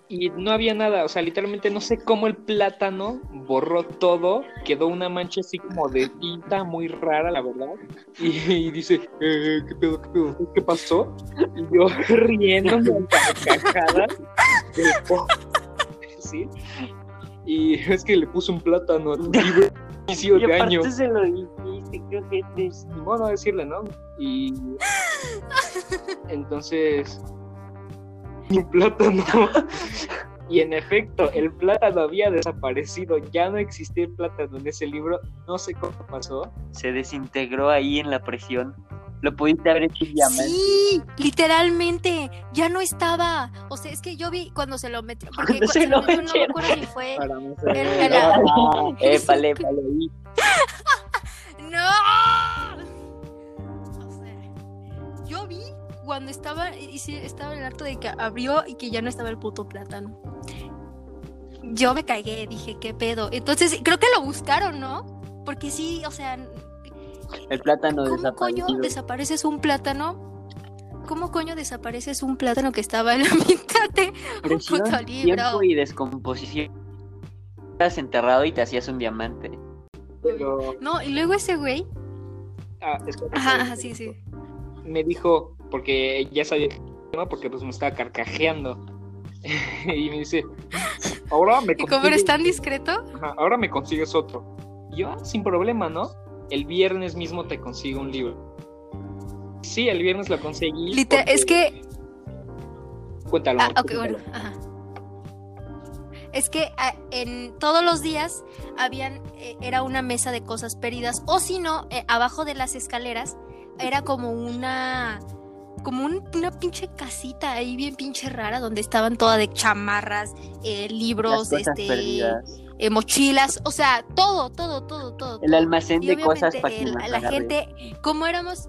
Speaker 1: y no había nada, o sea, literalmente no sé cómo el plátano borró todo, quedó una mancha así como de tinta muy rara, la verdad, y, dice, eh, ¿qué pedo, qué pedo, qué pasó? Y yo <laughs> riéndome a carcajadas, ¿sí? Y es que le puso un plátano a tu libro <laughs> inicio de año.
Speaker 3: se lo dijiste, creo que es.
Speaker 1: Modo decirle, ¿no? Y <laughs> entonces un plátano. <laughs> Y en efecto, el plátano había desaparecido, ya no existía el plátano en ese libro, no sé cómo pasó.
Speaker 3: Se desintegró ahí en la presión. Lo pudiste haber hecho diamante.
Speaker 2: Sí, literalmente, ya no estaba. O sea, es que yo vi cuando se lo metió. Porque
Speaker 3: Cuando se lo
Speaker 2: no, no me acuerdo ni fue.
Speaker 1: Para no
Speaker 2: el-
Speaker 1: ser-
Speaker 2: el- <laughs>
Speaker 3: Ah, épale, épale ahí. <laughs>
Speaker 2: ¡No! O sea, yo vi cuando estaba, y sí, estaba en el harto de que abrió y que ya no estaba el puto plátano. Yo me cagué, dije, ¿qué pedo? Entonces, creo que lo buscaron, ¿no? Porque sí, o sea,
Speaker 3: El plátano
Speaker 2: ¿cómo coño desapareces un plátano? ¿Cómo coño desapareces un plátano que estaba en la mitad de un puto libro?
Speaker 3: tiempo y descomposición. Estás enterrado y te hacías un diamante.
Speaker 1: Pero,
Speaker 2: No, y luego ese güey.
Speaker 1: ah, es que-
Speaker 2: ajá, sí, sí.
Speaker 1: me dijo, porque ya sabía que ¿no? porque pues me estaba carcajeando. <laughs> y me dice, ahora me
Speaker 2: Y como eres
Speaker 1: consigues-
Speaker 2: tan discreto,
Speaker 1: Ajá, ahora me consigues otro. Y yo, ah, sin problema, ¿no? El viernes mismo te consigo un libro. Sí, el viernes lo conseguí. porque-
Speaker 2: es que
Speaker 1: Cuéntalo.
Speaker 2: Ah,
Speaker 1: Marco,
Speaker 2: ok, bueno.
Speaker 1: cuéntalo.
Speaker 2: Ajá. Es que ah, en todos los días habían eh, era una mesa de cosas perdidas o si no eh, abajo de las escaleras era como una como un- una pinche casita ahí bien pinche rara donde estaban todas de chamarras, eh, libros, este, eh, mochilas, o sea, todo, todo, todo, todo.
Speaker 3: El almacén de cosas para que
Speaker 2: la gente, como éramos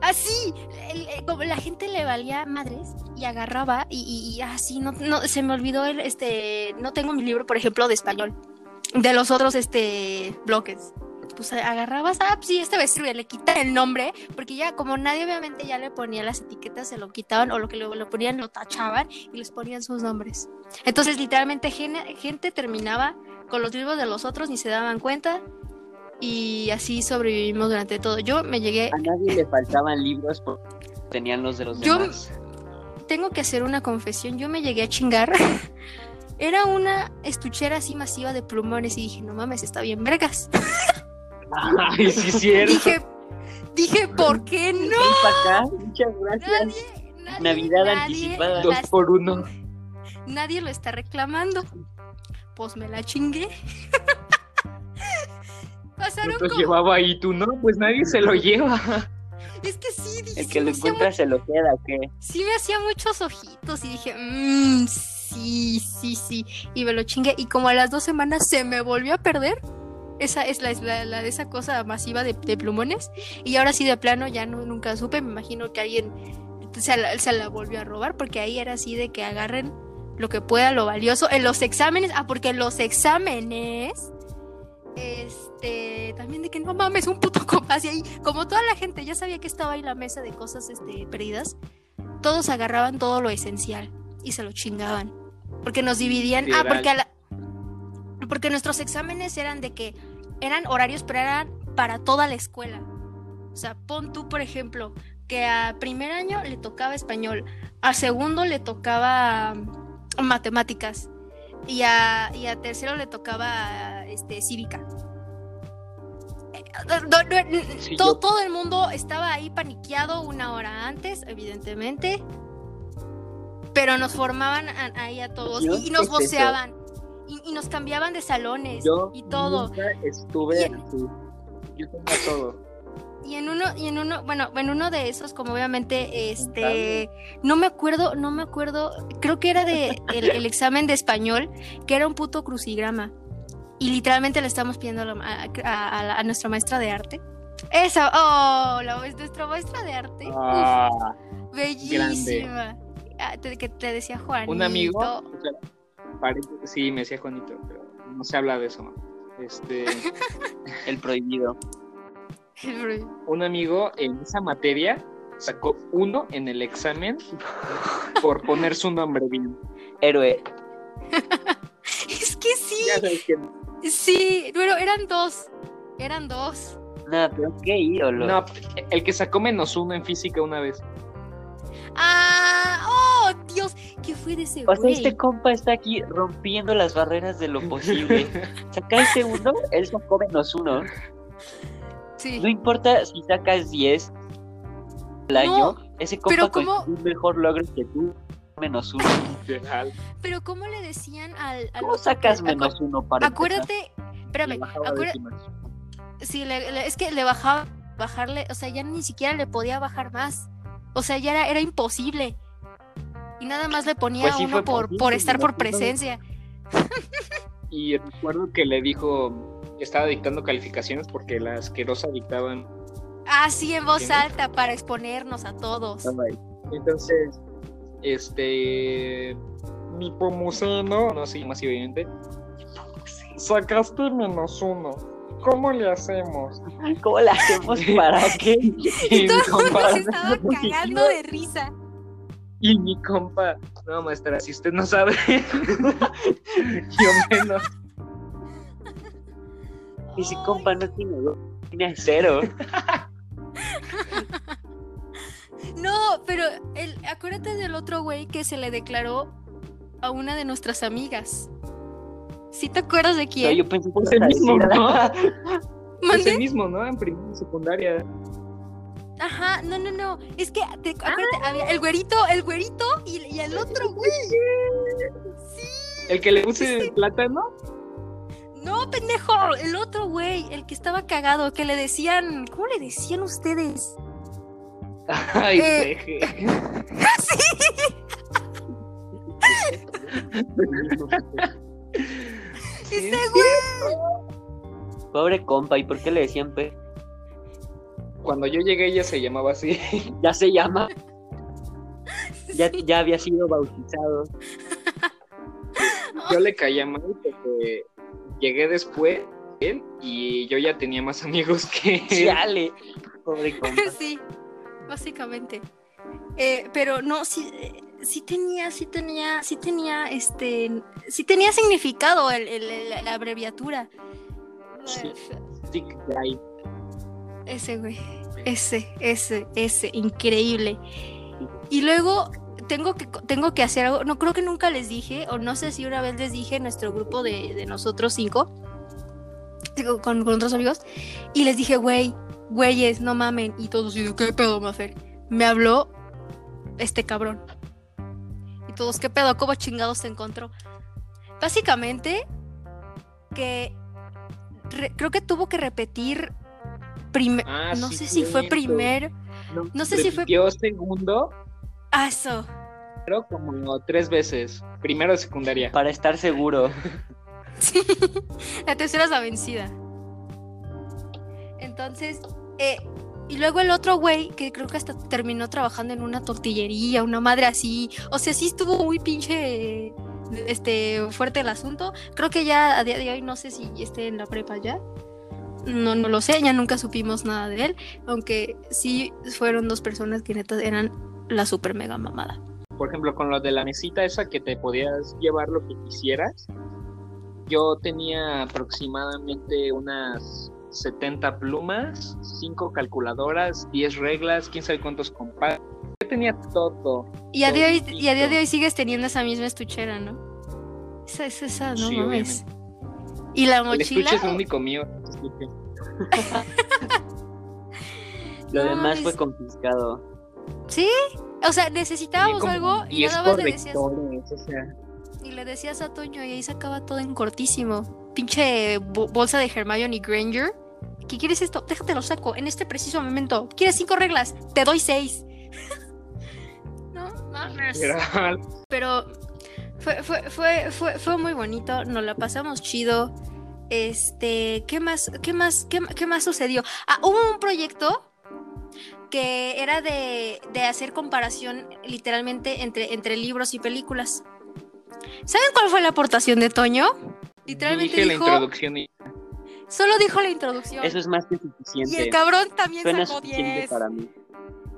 Speaker 2: así, el- como la gente le valía madres y agarraba y, y- y así, no, no, se me olvidó el, este, no tengo mi libro, por ejemplo, de español, de los otros, este, bloques. Pues agarrabas, ah, pues sí, este sirve, le quitan el nombre, porque ya como nadie obviamente ya le ponía las etiquetas, se lo quitaban o lo que lo, lo ponían lo tachaban y les ponían sus nombres. Entonces literalmente gene- gente terminaba con los libros de los otros, ni se daban cuenta y así sobrevivimos durante todo. Yo me llegué,
Speaker 3: A nadie le faltaban libros porque tenían los de los
Speaker 2: Yo-
Speaker 3: demás.
Speaker 2: tengo que hacer una confesión, yo me llegué a chingar. <laughs> Era una estuchera así masiva de plumones y dije, no mames, está bien vergas. <laughs> <laughs>
Speaker 1: Ay, sí, cierto.
Speaker 2: Dije, dije, ¿por qué no?
Speaker 3: Acá, Muchas gracias.
Speaker 2: Nadie, nadie,
Speaker 3: Navidad
Speaker 2: nadie
Speaker 3: anticipada.
Speaker 1: Dos por uno.
Speaker 2: Nadie lo está reclamando. Pues me la chingué. <laughs> Pasaron
Speaker 1: Lo
Speaker 2: como...
Speaker 1: llevaba ahí tú, ¿no? Pues nadie se lo lleva.
Speaker 2: Es que sí, dije,
Speaker 3: El que lo encuentra se lo queda, ¿o qué?
Speaker 2: sí me hacía muchos ojitos y dije, mmm, sí, sí, sí. Y me lo chingué. Y como a las dos semanas se me volvió a perder. Esa es la, la, la de esa cosa masiva de, de plumones. Y ahora sí de plano ya no, nunca supe. Me imagino que alguien se la, se la volvió a robar. Porque ahí era así de que agarren lo que pueda, lo valioso. En los exámenes. Ah, porque en los exámenes. Este. También de que no mames, un puto compás. Y ahí, como toda la gente ya sabía que estaba ahí la mesa de cosas este, perdidas todos agarraban todo lo esencial y se lo chingaban. Porque nos dividían. Ah, porque a la- porque nuestros exámenes eran de que eran horarios, pero eran para toda la escuela. O sea, pon tú, por ejemplo, que a primer año le tocaba español, a segundo le tocaba mm, matemáticas y a, y a tercero le tocaba este, cívica. Eh, no, no,
Speaker 1: Sí,
Speaker 2: todo,
Speaker 1: yo-
Speaker 2: todo el mundo estaba ahí paniqueado una hora antes, evidentemente. Pero nos formaban a- ahí a todos y, y nos voceaban. Y, y nos cambiaban de salones
Speaker 1: Yo
Speaker 2: y todo.
Speaker 1: nunca estuve
Speaker 2: Y-
Speaker 1: así. Yo tenía todo.
Speaker 2: Y en uno, y en uno, bueno, en uno de esos, como obviamente, este, no me acuerdo, no me acuerdo, creo que era de el, el examen de español, que era un puto crucigrama. Y literalmente le estamos pidiendo a, a- a nuestra maestra de arte. Esa, oh, la, nuestra maestra de arte. uf,
Speaker 1: Ah,
Speaker 2: bellísima. Ah, te- que te decía Juanito.
Speaker 1: un amigo. o sea, parece- sí, me decía Juanito, pero no se habla de eso. Este, <laughs>
Speaker 3: El prohibido.
Speaker 1: un amigo en esa materia sacó uno en el examen por poner su nombre bien.
Speaker 3: Héroe. <laughs>
Speaker 2: es que sí.
Speaker 1: Ya sabes que
Speaker 2: Sí, pero eran dos. Eran dos.
Speaker 3: No, pero qué ídolo.
Speaker 1: no, el que sacó menos uno en física una vez.
Speaker 2: ¡Ah! ¡Oh, Dios! ¿Qué fue de ese
Speaker 3: o sea,
Speaker 2: güey?
Speaker 3: este compa está aquí rompiendo las barreras de lo <laughs> posible. Saca ese uno, él sacó menos uno.
Speaker 2: Sí.
Speaker 3: No importa si sacas 10 al año, ese compa
Speaker 2: pero
Speaker 3: con
Speaker 2: ¿cómo?
Speaker 3: un mejor logro que tú, menos uno.
Speaker 1: Literal.
Speaker 2: Pero ¿cómo le decían al... al
Speaker 3: ¿Cómo sacas menos uno para?
Speaker 2: Acuérdate... Espérame, acuérdate... Sí, le- le- es que le bajaba, bajarle, o sea, ya ni siquiera le podía bajar más. O sea, ya era, era imposible. Y nada más le ponía
Speaker 3: Pues sí
Speaker 2: uno por, estar por presencia. <laughs>
Speaker 1: Y recuerdo que le dijo que estaba dictando calificaciones porque la asquerosa dictaban.
Speaker 2: Así en voz alta para exponernos a todos.
Speaker 1: Entonces, este. Mi pomuceno, no sé más obviamente. Sacaste menos uno. ¿Cómo le hacemos? <laughs>
Speaker 3: ¿Cómo la hacemos para <laughs> qué?
Speaker 1: Y
Speaker 2: Todo
Speaker 1: mi
Speaker 2: el mundo se estaba cagando de risa.
Speaker 1: Y mi compa, no maestra, si usted no sabe, <laughs> yo menos.
Speaker 3: Ese compa no tiene dos, tiene cero. <laughs>
Speaker 2: No, pero el, acuérdate del otro güey que se le declaró a una de nuestras amigas. ¿Sí te acuerdas de
Speaker 3: No,
Speaker 2: quién?
Speaker 3: yo pensé que
Speaker 1: Ese
Speaker 3: ibas a
Speaker 1: mismo, ¿no? <laughs>
Speaker 2: ¿Mande?
Speaker 1: Ese mismo, ¿no? En primera y secundaria.
Speaker 2: Ajá, no, no, no. Es que te, acuérdate, había el güerito, el güerito y, y el otro güey. Sí.
Speaker 1: El que le puse el plátano.
Speaker 2: No, pendejo, el otro güey, el que estaba cagado, que le decían, ¿cómo le decían ustedes?
Speaker 1: Ay,
Speaker 2: Eh.
Speaker 1: peje. <laughs> <laughs>
Speaker 2: Ese güey.
Speaker 3: Pobre compa, ¿y por qué le decían pe?
Speaker 1: Cuando yo llegué ella se llamaba así. <laughs>
Speaker 3: Ya se llama. <laughs> Ya, ya había sido bautizado.
Speaker 1: Yo le caía mal porque llegué después él y yo ya tenía más amigos que él.
Speaker 3: Chale. Pobre compa. <laughs>
Speaker 2: sí, básicamente. Eh, pero no, sí, eh, sí tenía, sí tenía, sí tenía, este, sí tenía significado el, el- el- la abreviatura.
Speaker 1: Sí. Stick guy.
Speaker 2: Ese güey, ese, ese, ese, increíble. Y luego tengo que, tengo que hacer algo, no creo que nunca les dije, o no sé si una vez les dije en nuestro grupo de, de nosotros cinco, con, con otros amigos, y les dije, güey, güeyes, no mamen, y todos, y ¿qué pedo, Mafer? Me habló este cabrón. Y todos, ¿qué pedo? ¿Cómo chingados se encontró? Básicamente, que re- creo que tuvo que repetir primer,
Speaker 1: Ah,
Speaker 2: no
Speaker 1: sí,
Speaker 2: sé si fue primer, no sé si fue-
Speaker 1: segundo,
Speaker 2: ah, eso,
Speaker 1: pero como tres veces. Primero de secundaria.
Speaker 3: Para estar seguro. <laughs>
Speaker 2: Sí, la tercera es la vencida. Entonces, eh, y luego el otro güey, que creo que hasta terminó trabajando en una tortillería, una madre así. O sea, sí estuvo muy pinche eh, este fuerte el asunto. Creo que ya a día de hoy no sé si esté en la prepa ya. No, no lo sé, ya nunca supimos nada de él. Aunque sí fueron dos personas que neta eran la super mega mamada.
Speaker 1: Por ejemplo, con lo de la mesita esa que te podías llevar lo que quisieras. Yo tenía aproximadamente unas 70 plumas, 5 calculadoras, 10 reglas, quién sabe cuántos compadres. Yo tenía todo.
Speaker 2: Y a, día de hoy, y a día de hoy sigues teniendo esa misma estuchera, ¿no? Esa es esa, no
Speaker 1: Sí,
Speaker 2: mames. Y la
Speaker 1: El
Speaker 2: mochila.
Speaker 1: estuche es lo único mío. <laughs>
Speaker 3: Lo
Speaker 2: No
Speaker 3: demás fue confiscado.
Speaker 2: Sí, o sea, necesitábamos
Speaker 1: como
Speaker 2: algo y
Speaker 1: 10
Speaker 2: nada más le decías,
Speaker 1: o sea,
Speaker 2: y le decías a Toño y ahí sacaba todo en cortísimo. Pinche bo- bolsa de Hermione Granger. ¿Qué quieres esto? Déjate lo saco en este preciso momento. ¿Quieres cinco reglas? Te doy seis. <laughs> no mames. Pero fue, fue, fue, fue, fue muy bonito, nos la pasamos chido. Este, ¿qué más, qué más, qué, qué más sucedió? Ah, hubo un proyecto que era de, de hacer comparación literalmente entre, entre libros y películas. ¿Saben cuál fue la aportación de Toño? Literalmente
Speaker 1: Dije la introducción y
Speaker 2: solo dijo la introducción.
Speaker 3: Eso es más que
Speaker 2: y
Speaker 3: suficiente.
Speaker 2: el cabrón también
Speaker 3: Suena
Speaker 2: sacó
Speaker 3: suficiente
Speaker 2: 10.
Speaker 3: para mí.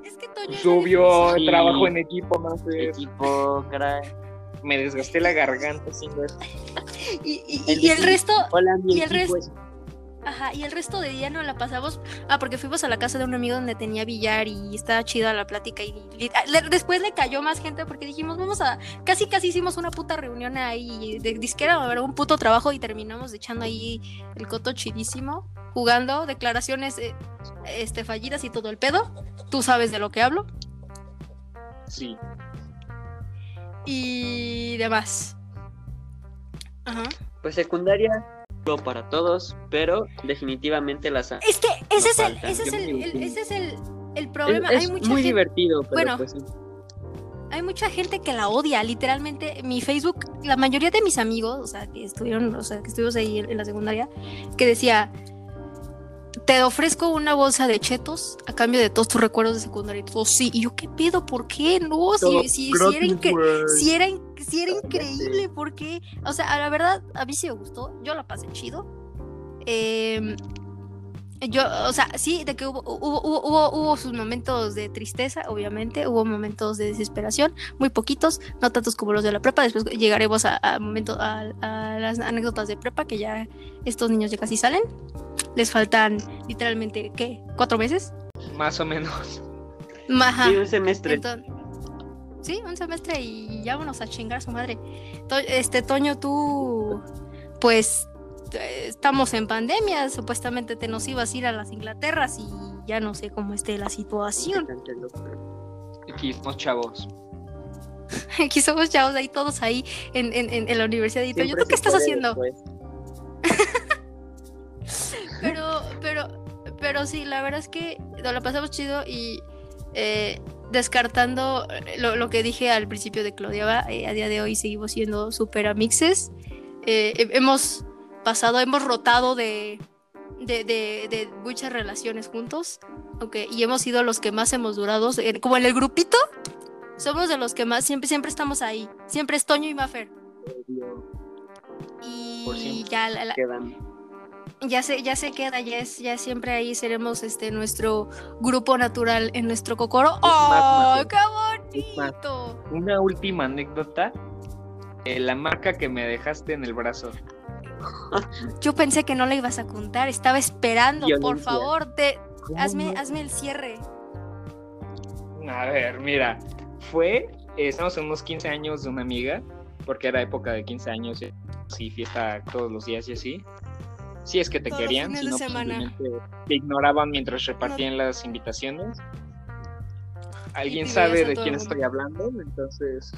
Speaker 2: Es que Toño
Speaker 1: Subió
Speaker 3: Sí.
Speaker 1: trabajo en equipo, Mafer.
Speaker 3: Equipo, crack.
Speaker 1: Me desgasté la garganta haciendo eso.
Speaker 2: Y, y- y- y el resto,
Speaker 3: Hola, mi
Speaker 2: y el resto- ajá, y el resto de día no la pasamos. Ah, porque fuimos a la casa de un amigo donde tenía billar y estaba chida la plática. Y, y- le- después le cayó más gente porque dijimos, vamos a. Casi, casi hicimos una puta reunión ahí de disquera, a ver, un puto trabajo y terminamos echando ahí el coto chidísimo, jugando, declaraciones eh, este, fallidas y todo el pedo. Tú sabes de lo que hablo.
Speaker 1: Sí.
Speaker 2: Y demás. Ajá.
Speaker 3: Pues secundaria, no para todos, pero definitivamente las
Speaker 2: Es que ese es el, ese es el, el- ese es el, el
Speaker 3: Es,
Speaker 2: problema.
Speaker 3: es
Speaker 2: hay mucha
Speaker 3: muy
Speaker 2: gente,
Speaker 3: divertido, pero
Speaker 2: Bueno.
Speaker 3: pues sí.
Speaker 2: hay mucha gente que la odia, literalmente. Mi Facebook, la mayoría de mis amigos, o sea, que estuvieron, o sea, que estuvimos ahí en, en la secundaria, que decía, te ofrezco una bolsa de chetos a cambio de todos tus recuerdos de secundaria. Y todos, sí. Y yo, ¿qué pedo? ¿Por qué? No,
Speaker 1: Todo
Speaker 2: si, si, si era incre- si era, in- si era increíble, ¿por qué? O sea, la verdad, a mí sí me gustó, yo la pasé chido. Em, yo, o sea, sí, de que hubo, hubo, hubo, hubo, hubo sus momentos de tristeza, obviamente, hubo momentos de desesperación, muy poquitos, no tantos como los de la prepa, después llegaremos a, a, momento- a, a las anécdotas de prepa, que ya estos niños ya casi salen. Les faltan literalmente, ¿qué? ¿Cuatro meses?
Speaker 1: Más o menos.
Speaker 2: Ajá.
Speaker 3: Sí, un semestre.
Speaker 2: Sí, un semestre y ya vámonos a chingar a su madre. To- este, Toño, tú, pues, estamos en pandemia, supuestamente te nos ibas a ir a las Inglaterras y ya no sé cómo esté la situación. <laughs>
Speaker 1: Aquí somos chavos. <laughs>
Speaker 2: Aquí somos chavos ahí, todos ahí en, en, en- la universidad y Toño, ¿tú qué estás haciendo? <laughs> pero, sí, la verdad es que nos la pasamos chido y eh, descartando lo, lo que dije al principio de Claudia, eh, a día de hoy seguimos siendo super amixes. Eh, he- hemos pasado, hemos rotado de, de, de- de muchas relaciones juntos, ok, y hemos sido los que más hemos durado, como en el grupito, somos de los que más, siempre, siempre estamos ahí, siempre es Toño y Mafer. Y ya la- la-
Speaker 3: Quedan.
Speaker 2: Ya se, ya se queda, ya es, ya siempre ahí seremos este nuestro grupo natural en nuestro cocoro. ¡Oh,
Speaker 1: más,
Speaker 2: qué
Speaker 1: más.
Speaker 2: bonito!
Speaker 1: Una última anécdota. Eh, la marca que me dejaste en el brazo. <laughs>
Speaker 2: Yo pensé que no la ibas a contar, estaba esperando, por favor, te,
Speaker 1: ¿Cómo
Speaker 2: hazme,
Speaker 1: no?
Speaker 2: hazme el cierre.
Speaker 1: A ver, mira. Fue. eh, estamos en unos 15 años de una amiga. Porque era época de 15 años. Sí, fiesta todos los días y así. Si es que te
Speaker 2: Todos
Speaker 1: querían.
Speaker 2: fines
Speaker 1: Si
Speaker 2: de
Speaker 1: no, pues, simplemente te ignoraban mientras repartían las invitaciones. ¿Alguien sabe de quién estoy hablando? Entonces.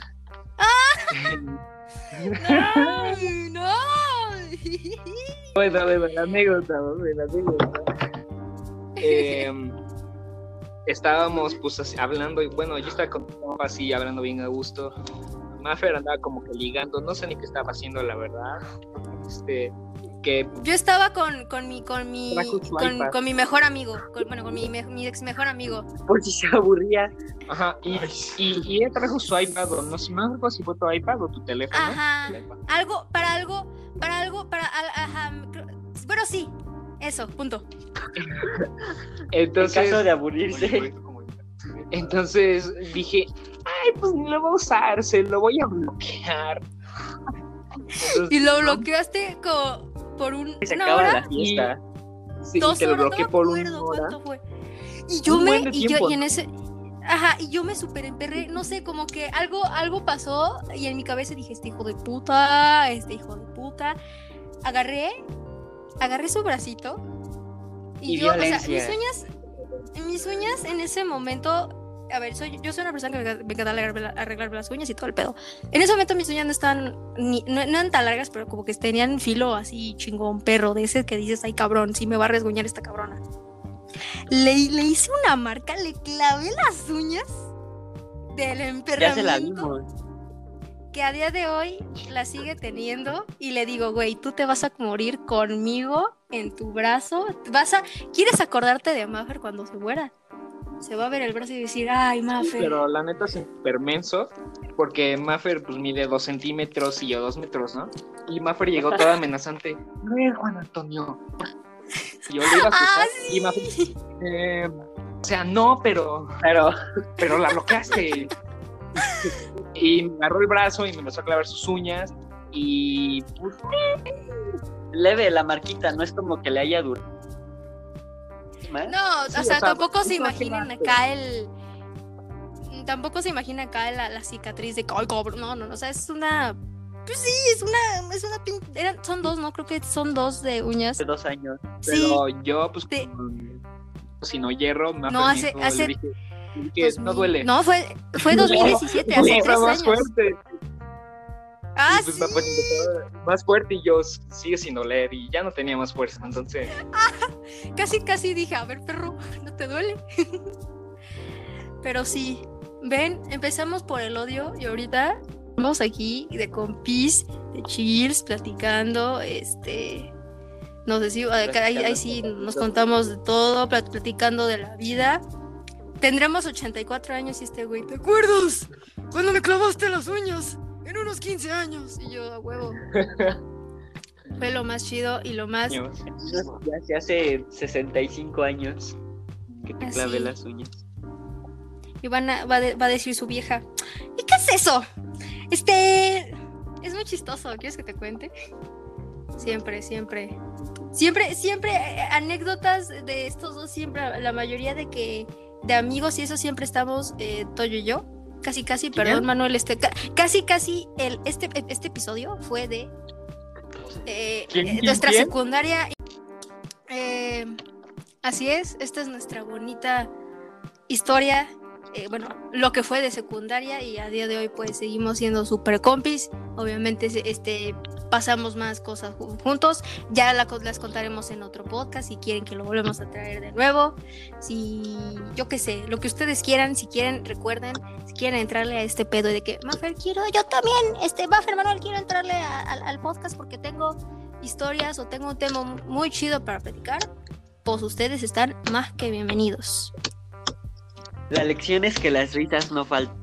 Speaker 2: ¡No! ¡No! <laughs>
Speaker 1: Bueno, de la anécdota, la anécdota. Em, estábamos pues así, hablando y bueno, yo estaba con así hablando bien a gusto. Maffer andaba como que ligando, no sé ni qué estaba haciendo la verdad. Este, que
Speaker 2: Yo estaba con, con mi, con mi, con, mi mejor amigo, con- bueno, con mi, me- mi ex mejor amigo.
Speaker 3: Por si se aburría.
Speaker 1: ajá, y, y, y él trajo su iPad, o no sé, acuerdo si fue tu iPad o tu teléfono.
Speaker 2: Ajá. Algo, para algo, para algo, para, al- ajá, bueno, sí, eso, punto.
Speaker 3: En
Speaker 1: Entonces,
Speaker 3: caso de aburrirse.
Speaker 1: entonces dije, ay, pues ni lo voy a usar, se lo voy a bloquear. Entonces,
Speaker 2: Y lo bloqueaste como por un,
Speaker 3: Se
Speaker 2: una hora,
Speaker 3: la fiesta.
Speaker 1: Sí,
Speaker 2: dos
Speaker 1: te lo
Speaker 2: horas,
Speaker 1: bloqueé
Speaker 2: no me
Speaker 1: por una hora.
Speaker 2: cuánto fue. Y yo
Speaker 1: Un
Speaker 2: me, y yo, y en
Speaker 1: ¿no?
Speaker 2: ese, ajá, y yo me super emperré, no sé, como que algo, algo pasó y en mi cabeza dije, este hijo de puta, este hijo de puta. Agarré, agarré su bracito y,
Speaker 3: Y
Speaker 2: yo, o sea, mis uñas, mis uñas en ese momento a ver, soy, yo soy una persona que me me encanta arreglarme, arreglarme las uñas y todo el pedo. En ese momento mis uñas no estaban, ni, no, no eran tan largas, pero como que tenían filo así chingón, perro, de ese que dices, ay cabrón, sí me va a resguñar esta cabrona. Le, le hice una marca, le clavé las uñas del
Speaker 3: Ya se la vimos.
Speaker 2: que a día de hoy la sigue teniendo y le digo, güey, tú te vas a morir conmigo en tu brazo. Vas a, ¿quieres acordarte de Maffer cuando se muera? Se va a ver el brazo y decir, ay, Maffer.
Speaker 1: Pero la neta es súper menso, porque Maffer pues mide dos centímetros y yo dos metros, ¿no? Y Maffer llegó toda <laughs> amenazante. A ver, Juan Antonio. Y <laughs> yo le iba a
Speaker 2: Ah,
Speaker 1: asustar y Maffer, eh, O sea, no, pero.
Speaker 3: Pero.
Speaker 1: Pero la bloqueaste. y me agarró el brazo y me empezó a clavar sus uñas. Y. Pues,
Speaker 3: Leve la marquita, no es como que le haya durado.
Speaker 2: No, o, sea, tampoco se imaginan acá el. Tampoco se imagina acá la, cicatriz de. No, no, no, o sea, es una pues sí, es una, es una son dos, ¿no? Creo que son dos de uñas.
Speaker 3: De dos años.
Speaker 1: Pero yo, pues, si no hierro, me no, hace, hace... Dije, no duele.
Speaker 2: No, fue, fue <laughs> 2017, hace tres más Fuerte.
Speaker 1: Ah, pues, sí. más fuerte y yo sigue sin doler y ya no tenía más fuerza, entonces. <laughs>
Speaker 2: casi, casi dije, a ver, perro, ¿no te duele? <laughs> Pero sí, ven, empezamos por el odio y ahorita Estamos aquí de compis, de cheers, platicando, este, no sé si ahí, sí nos contamos de todo, platicando de la vida. Tendremos 84 años y este güey, ¿te acuerdas? Cuando me clavaste las uñas en unos 15 años y yo a huevo. <laughs> Fue lo más chido y lo más. Ya
Speaker 3: se hace 65 años que te clavé las uñas.
Speaker 2: Y van a, va, a decir su vieja, ¿y qué es eso? Este es muy chistoso, ¿quieres que te cuente? Siempre, siempre. Siempre, siempre eh, anécdotas de estos dos, siempre, la mayoría de que, de amigos y eso siempre estamos, eh, Toyo y yo. Casi, casi, perdón, Manuel, este, casi, casi, el, este, este episodio fue de eh, nuestra secundaria. así es, esta es nuestra bonita historia eh, bueno, lo que fue de secundaria y a día de hoy pues seguimos siendo super compis. Obviamente este, pasamos más cosas juntos. Ya las contaremos en otro podcast si quieren que lo volvemos a traer de nuevo. Si yo qué sé, lo que ustedes quieran, si quieren, recuerden, si quieren entrarle a este pedo de que, Maffer, quiero, yo también, este, Maffer Manuel, quiero entrarle al podcast porque tengo historias o tengo un tema muy chido para platicar, pues ustedes están más que bienvenidos.
Speaker 3: La lección es que las risas no faltan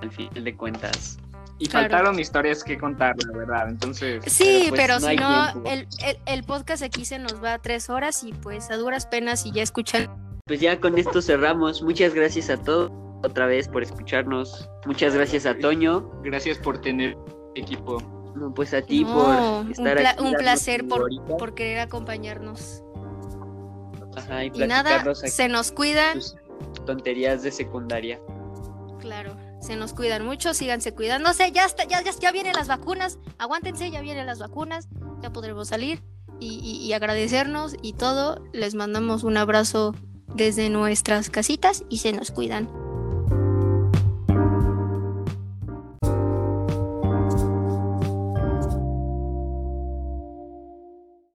Speaker 3: al final de cuentas.
Speaker 1: Y faltaron historias que contar, la verdad. Entonces.
Speaker 2: Sí, pero, pues, si no, el, podcast aquí se nos va a tres horas y pues a duras penas y ya escuchan.
Speaker 3: Pues ya con esto cerramos. Muchas gracias a todos otra vez por escucharnos. Muchas gracias a Toño.
Speaker 1: Gracias por tener equipo.
Speaker 3: No, pues a ti por estar un aquí.
Speaker 2: Un placer por, por, querer acompañarnos.
Speaker 3: Ajá, y,
Speaker 2: y nada, se nos cuidan.
Speaker 3: Tonterías de secundaria.
Speaker 2: Claro, se nos cuidan mucho, síganse cuidándose, ya, está, ya, ya, ya vienen las vacunas, aguántense, ya vienen las vacunas, ya podremos salir y, agradecernos y todo. Les mandamos un abrazo desde nuestras casitas y se nos cuidan.